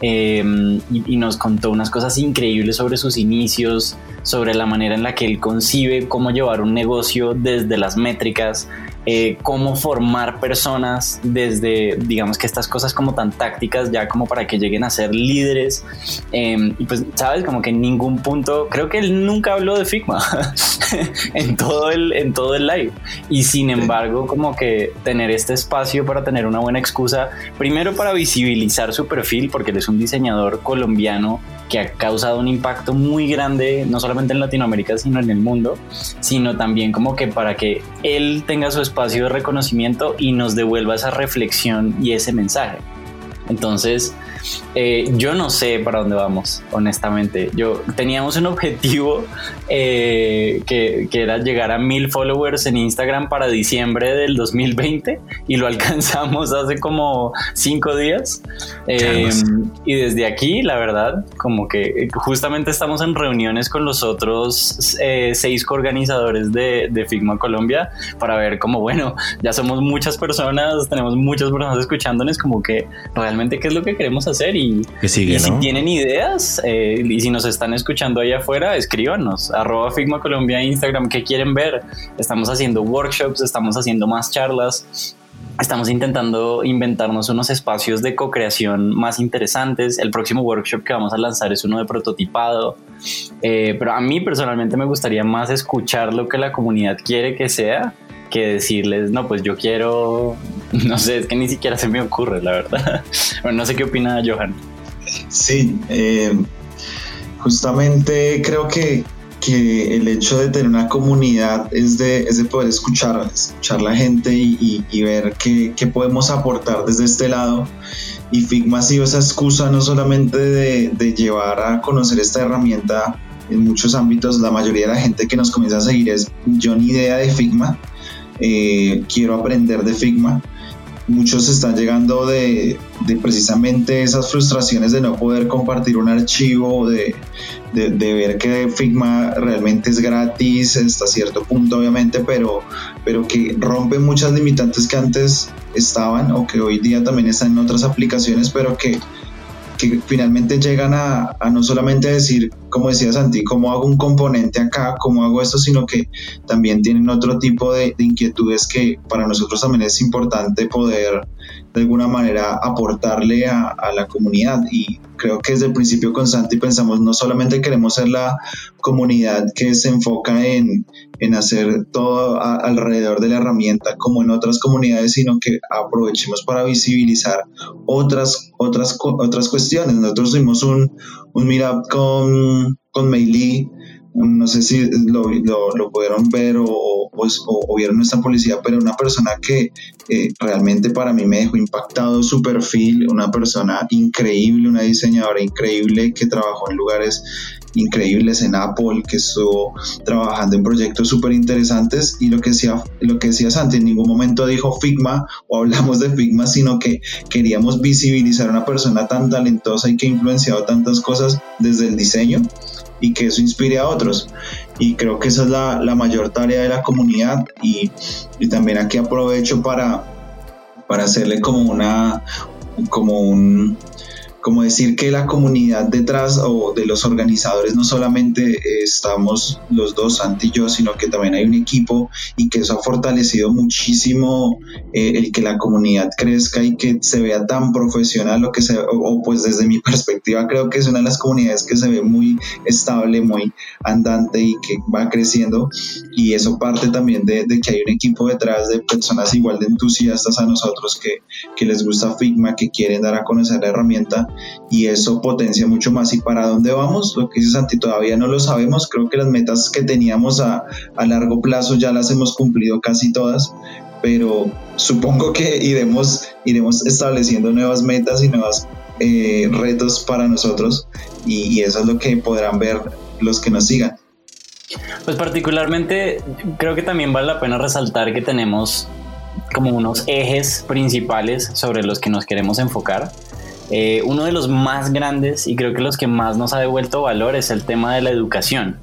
eh, y, y, nos contó unas cosas increíbles sobre sus inicios, sobre la manera en la que él concibe cómo llevar un negocio desde las métricas, eh, cómo formar personas desde, digamos que estas cosas como tan tácticas, ya como para que lleguen a ser líderes. Em, y pues, sabes, como que en ningún punto, creo que él nunca habló de Figma en, todo el, en todo el live. Y sin embargo, como que tener este espacio para tener una buena excusa, primero para visibilizar su perfil, porque él es un diseñador colombiano que ha causado un impacto muy grande, no solamente en Latinoamérica, sino en el mundo, sino también como que para que él tenga su espacio de reconocimiento y nos devuelva esa reflexión y ese mensaje. Entonces, eh, yo no sé para dónde vamos, honestamente. Yo teníamos un objetivo eh, que, era llegar a mil followers en Instagram para diciembre del 2020 y lo alcanzamos hace como cinco días. Eh, y desde aquí, la verdad, como que justamente estamos en reuniones con los otros seis coorganizadores de, de Figma Colombia para ver como, bueno, ya somos muchas personas, tenemos muchas personas escuchándonos, como que realmente qué es lo que queremos hacer y, si tienen ideas eh, y si nos están escuchando ahí afuera, escríbanos, arroba Figma Colombia Instagram, ¿qué quieren ver? Estamos haciendo workshops, estamos haciendo más charlas. Estamos intentando inventarnos unos espacios de co-creación más interesantes. El próximo workshop que vamos a lanzar es uno de prototipado. Eh, pero a mí personalmente me gustaría más escuchar lo que la comunidad quiere que sea decirles, no, pues yo quiero, no sé, es que ni siquiera se me ocurre, la verdad. Bueno, no sé qué opina Johan. Sí, eh, justamente creo que, que, el hecho de tener una comunidad es de, es de poder escuchar, escuchar la gente y, y, ver qué, qué, podemos aportar desde este lado. Y Figma ha sido esa excusa no solamente de llevar a conocer esta herramienta en muchos ámbitos, la mayoría de la gente que nos comienza a seguir es yo ni idea de Figma, eh, quiero aprender de Figma. Muchos están llegando de, precisamente esas frustraciones de no poder compartir un archivo, de, ver que Figma realmente es gratis hasta cierto punto, obviamente, pero, pero que rompe muchas limitantes que antes estaban o que hoy día también están en otras aplicaciones, pero que que finalmente llegan a, no solamente decir, como decía Santi, cómo hago un componente acá, cómo hago esto, sino que también tienen otro tipo de, inquietudes que para nosotros también es importante poder de alguna manera aportarle a, a la comunidad. Y creo que desde el principio con Santi pensamos, no solamente queremos ser la comunidad que se enfoca en, en hacer todo alrededor de la herramienta como en otras comunidades, sino que aprovechemos para visibilizar otras, otras, otras cuestiones. Nosotros tuvimos un, un meetup con, con Meili, no sé si lo, lo, pudieron ver o, pues, o, vieron nuestra policía, pero una persona que eh, realmente para mí me dejó impactado su perfil, una persona increíble, una diseñadora increíble que trabajó en lugares increíbles en Apple, que estuvo trabajando en proyectos súper interesantes y lo que decía, lo que decía Santi, en ningún momento dijo Figma o hablamos de Figma, sino que queríamos visibilizar a una persona tan talentosa y que ha influenciado tantas cosas desde el diseño y que eso inspire a otros. Y creo que esa es la, la mayor tarea de la comunidad y, y, también aquí aprovecho para, para hacerle como una, como un, como decir que la comunidad detrás o de los organizadores no solamente estamos los dos, Santi y yo, sino que también hay un equipo y que eso ha fortalecido muchísimo eh, el que la comunidad crezca y que se vea tan profesional lo que se, o, pues desde mi perspectiva creo que es una de las comunidades que se ve muy estable, muy andante y que va creciendo. Y eso parte también de, que hay un equipo detrás de personas igual de entusiastas a nosotros que, que les gusta Figma, que quieren dar a conocer la herramienta y eso potencia mucho más. ¿Y para dónde vamos? Lo que dice Santi, todavía no lo sabemos. Creo que las metas que teníamos a, a largo plazo ya las hemos cumplido casi todas, pero supongo que iremos, iremos estableciendo nuevas metas y nuevos eh, retos para nosotros y, y eso es lo que podrán ver los que nos sigan. Pues particularmente creo que también vale la pena resaltar que tenemos como unos ejes principales sobre los que nos queremos enfocar. Eh, uno de los más grandes y creo que los que más nos ha devuelto valor es el tema de la educación.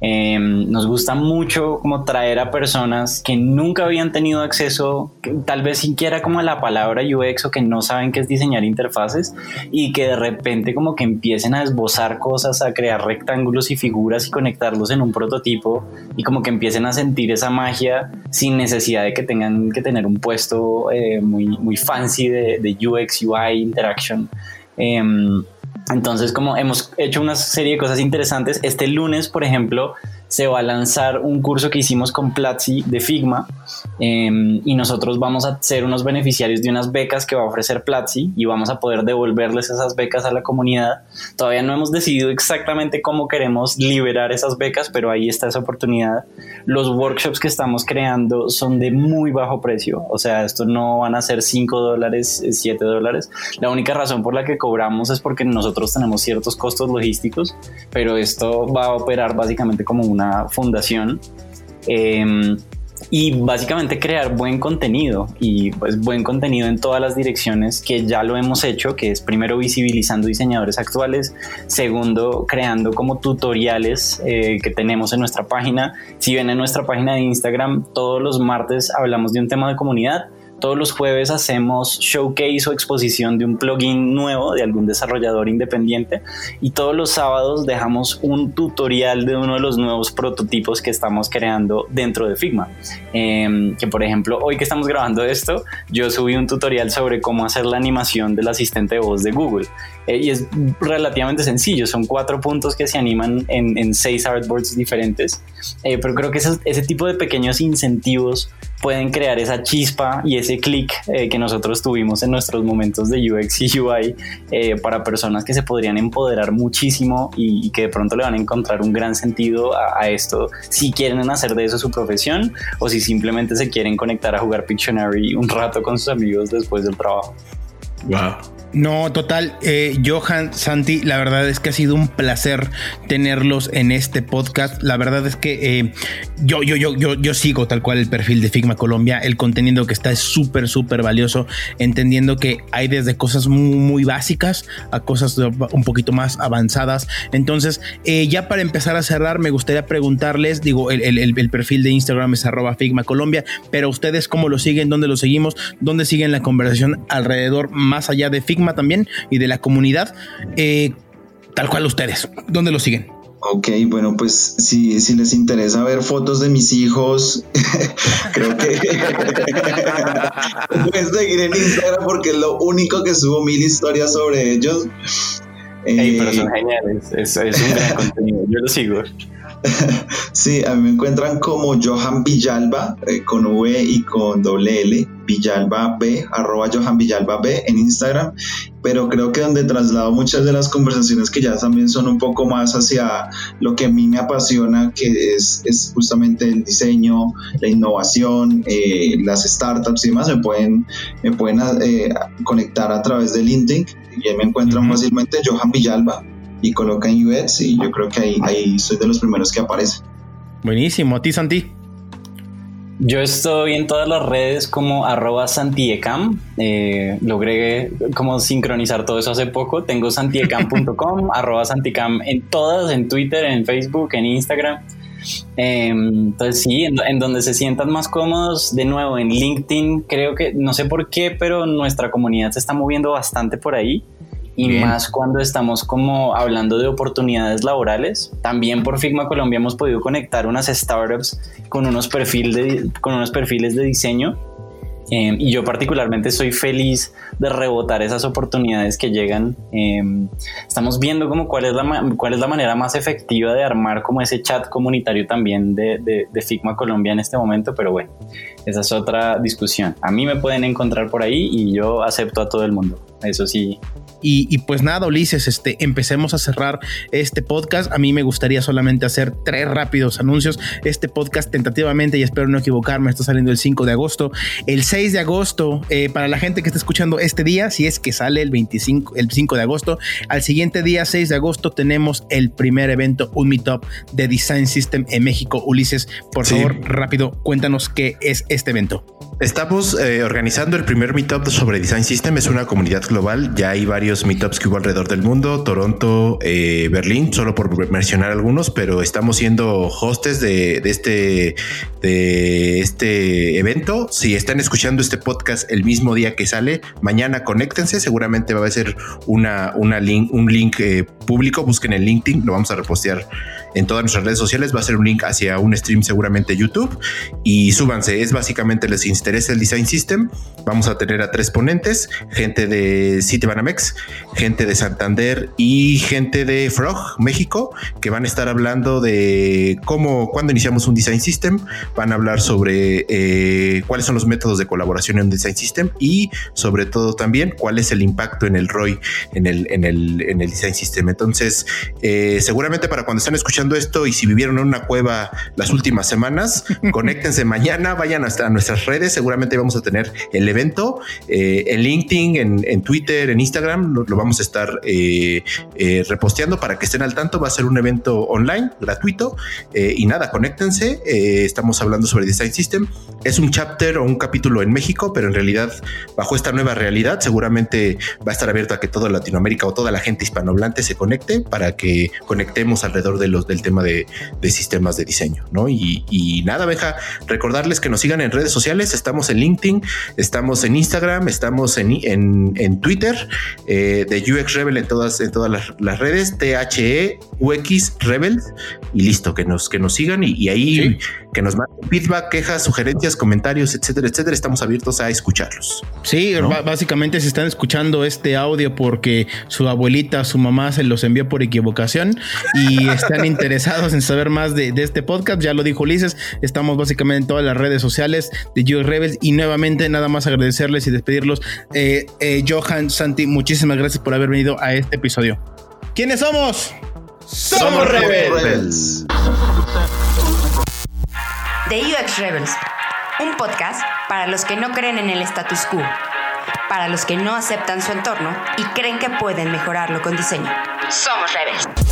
Em, nos gusta mucho como traer a personas que nunca habían tenido acceso, tal vez siquiera como a la palabra UX o que no saben qué es diseñar interfaces y que de repente como que empiecen a esbozar cosas, a crear rectángulos y figuras y conectarlos en un prototipo y como que empiecen a sentir esa magia sin necesidad de que tengan que tener un puesto eh, muy, muy fancy de, UX, UI, interaction. Em, entonces, como hemos hecho una serie de cosas interesantes, este lunes, por ejemplo, se va a lanzar un curso que hicimos con Platzi de Figma em, y nosotros vamos a ser unos beneficiarios de unas becas que va a ofrecer Platzi y vamos a poder devolverles esas becas a la comunidad. Todavía no hemos decidido exactamente cómo queremos liberar esas becas, pero ahí está esa oportunidad. Los workshops que estamos creando son de muy bajo precio, o sea, esto no van a ser 5 dólares, 7 dólares. La única razón por la que cobramos es porque nosotros tenemos ciertos costos logísticos, pero esto va a operar básicamente como un una fundación. Em, y básicamente crear buen contenido y pues buen contenido en todas las direcciones que ya lo hemos hecho, que es primero visibilizando diseñadores actuales, segundo creando como tutoriales eh, que tenemos en nuestra página. Si ven en nuestra página de Instagram, todos los martes hablamos de un tema de comunidad todos los jueves hacemos showcase o exposición de un plugin nuevo de algún desarrollador independiente y todos los sábados dejamos un tutorial de uno de los nuevos prototipos que estamos creando dentro de Figma. Em, que por ejemplo, hoy que estamos grabando esto, yo subí un tutorial sobre cómo hacer la animación del asistente de voz de Google. Eh, y es relativamente sencillo, son cuatro puntos que se animan en, seis artboards diferentes, eh, pero creo que ese tipo de pequeños incentivos pueden crear esa chispa y ese clic eh, que nosotros tuvimos en nuestros momentos de UX y UI eh, para personas que se podrían empoderar muchísimo y, que de pronto le van a encontrar un gran sentido a, esto si quieren hacer de eso su profesión o si simplemente se quieren conectar a jugar Pictionary un rato con sus amigos después del trabajo. Wow. No, total. Eh, Johan, Santi, la verdad es que ha sido un placer tenerlos en este podcast. La verdad es que eh, yo, yo, yo, yo, sigo tal cual el perfil de Figma Colombia. El contenido que está es súper, súper valioso, entendiendo que hay desde cosas muy, básicas a cosas un poquito más avanzadas. Entonces, eh, ya para empezar a cerrar, me gustaría preguntarles, digo, el, el, perfil de Instagram es arroba Figma Colombia, pero ustedes cómo lo siguen, dónde lo seguimos, dónde siguen la conversación alrededor, más allá de Figma también y de la comunidad, eh, tal cual ustedes. ¿Dónde lo siguen? Ok, bueno, pues si, si les interesa ver fotos de mis hijos, creo que pueden seguir en Instagram porque es lo único que subo mil historias sobre ellos. pero son eh, geniales, es, es un gran contenido, yo lo sigo. sí, a mí me encuentran como Johan Villalba, eh, con V y con doble L, Villalba B, arroba Johan Villalba B en Instagram, pero creo que donde traslado muchas de las conversaciones que ya también son un poco más hacia lo que a mí me apasiona, que es, es justamente el diseño, la innovación, eh, las startups y demás, me pueden, me pueden eh, conectar a través de LinkedIn y ahí me encuentran fácilmente Johan Villalba y colocan UX y yo creo que ahí, ahí soy de los primeros que aparece. Buenísimo, a ti Santi. Yo estoy en todas las redes como arroba santiecam. Eh, logré como sincronizar todo eso hace poco. Tengo santiecam.com, arroba santicam en todas, en Twitter, en Facebook, en Instagram. Em, entonces sí, en, en, donde se sientan más cómodos, de nuevo en LinkedIn, creo que, no sé por qué, pero nuestra comunidad se está moviendo bastante por ahí y más cuando estamos como hablando de oportunidades laborales. También por Figma Colombia hemos podido conectar unas startups con unos, perfil con unos perfiles de diseño Em, y yo particularmente soy feliz de rebotar esas oportunidades que llegan. Em, estamos viendo como cuál es, la, cuál es la manera más efectiva de armar como ese chat comunitario también de, de, Figma Colombia en este momento, pero bueno, esa es otra discusión. A mí me pueden encontrar por ahí y yo acepto a todo el mundo. Eso sí, y, pues nada, Ulises, este, empecemos a cerrar este podcast. A mí me gustaría solamente hacer tres rápidos anuncios. Este podcast tentativamente, y espero no equivocarme, está saliendo el 5 de agosto. El 6 de agosto, eh, para la gente que está escuchando este día, si es que sale el 25, el 5 de agosto, al siguiente día, 6 de agosto, tenemos el primer evento, un meetup de Design System en México. Ulises, por favor, rápido, cuéntanos qué es este evento. Estamos eh, organizando el primer meetup sobre Design System. Es una comunidad global. Ya hay varios meetups que hubo alrededor del mundo, Toronto, eh, Berlín, solo por mencionar algunos, pero estamos siendo hostes de, este, de este evento. Si están escuchando este podcast el mismo día que sale, mañana conéctense. Seguramente va a ser una, un link eh, público. Busquen el LinkedIn, lo vamos a repostear en todas nuestras redes sociales. Va a ser un link hacia un stream seguramente YouTube y súbanse. Es básicamente les interesa el design system. Vamos a tener a tres ponentes, gente de Citibanamex, gente de Santander y gente de Frog, México, que van a estar hablando de cómo, cuando iniciamos un design system, van a hablar sobre eh, cuáles son los métodos de colaboración en un design system y sobre todo también cuál es el impacto en el ROI en el, en el, en el design system. Entonces, eh, seguramente para cuando están escuchando esto y si vivieron en una cueva las últimas semanas, conéctense mañana, vayan hasta nuestras redes, seguramente vamos a tener el evento eh, en LinkedIn, en, Twitter, en Instagram, lo, vamos a estar eh, eh, reposteando para que estén al tanto, va a ser un evento online, gratuito, y nada, conéctense, estamos hablando sobre Design System, es un chapter o un capítulo en México, pero en realidad bajo esta nueva realidad seguramente va a estar abierto a que toda Latinoamérica o toda la gente hispanohablante se conecte para que conectemos alrededor de los del tema de, sistemas de diseño, ¿no? Y, nada, Beja, recordarles que nos sigan en redes sociales, estamos en LinkedIn, estamos en Instagram, estamos en, en, Twitter, eh, de UX Rebel en todas, en todas las, redes, THE, UX Rebel, y listo, que nos, que nos sigan y, ahí que nos manden feedback, quejas, sugerencias, comentarios, etcétera, etcétera, estamos abiertos a escucharlos. Sí, básicamente se están escuchando este audio porque su abuelita, su mamá se los envió por equivocación y están interesados en saber más de, este podcast, ya lo dijo Ulises, estamos básicamente en todas las redes sociales de You Rebels y nuevamente nada más agradecerles y despedirlos. Eh, eh, Johan, Santi, muchísimas gracias por haber venido a este episodio. ¿Quiénes somos? Somos, Rebels. The UX Rebels, un podcast para los que no creen en el status quo, para los que no aceptan su entorno y creen que pueden mejorarlo con diseño. Somos Rebels.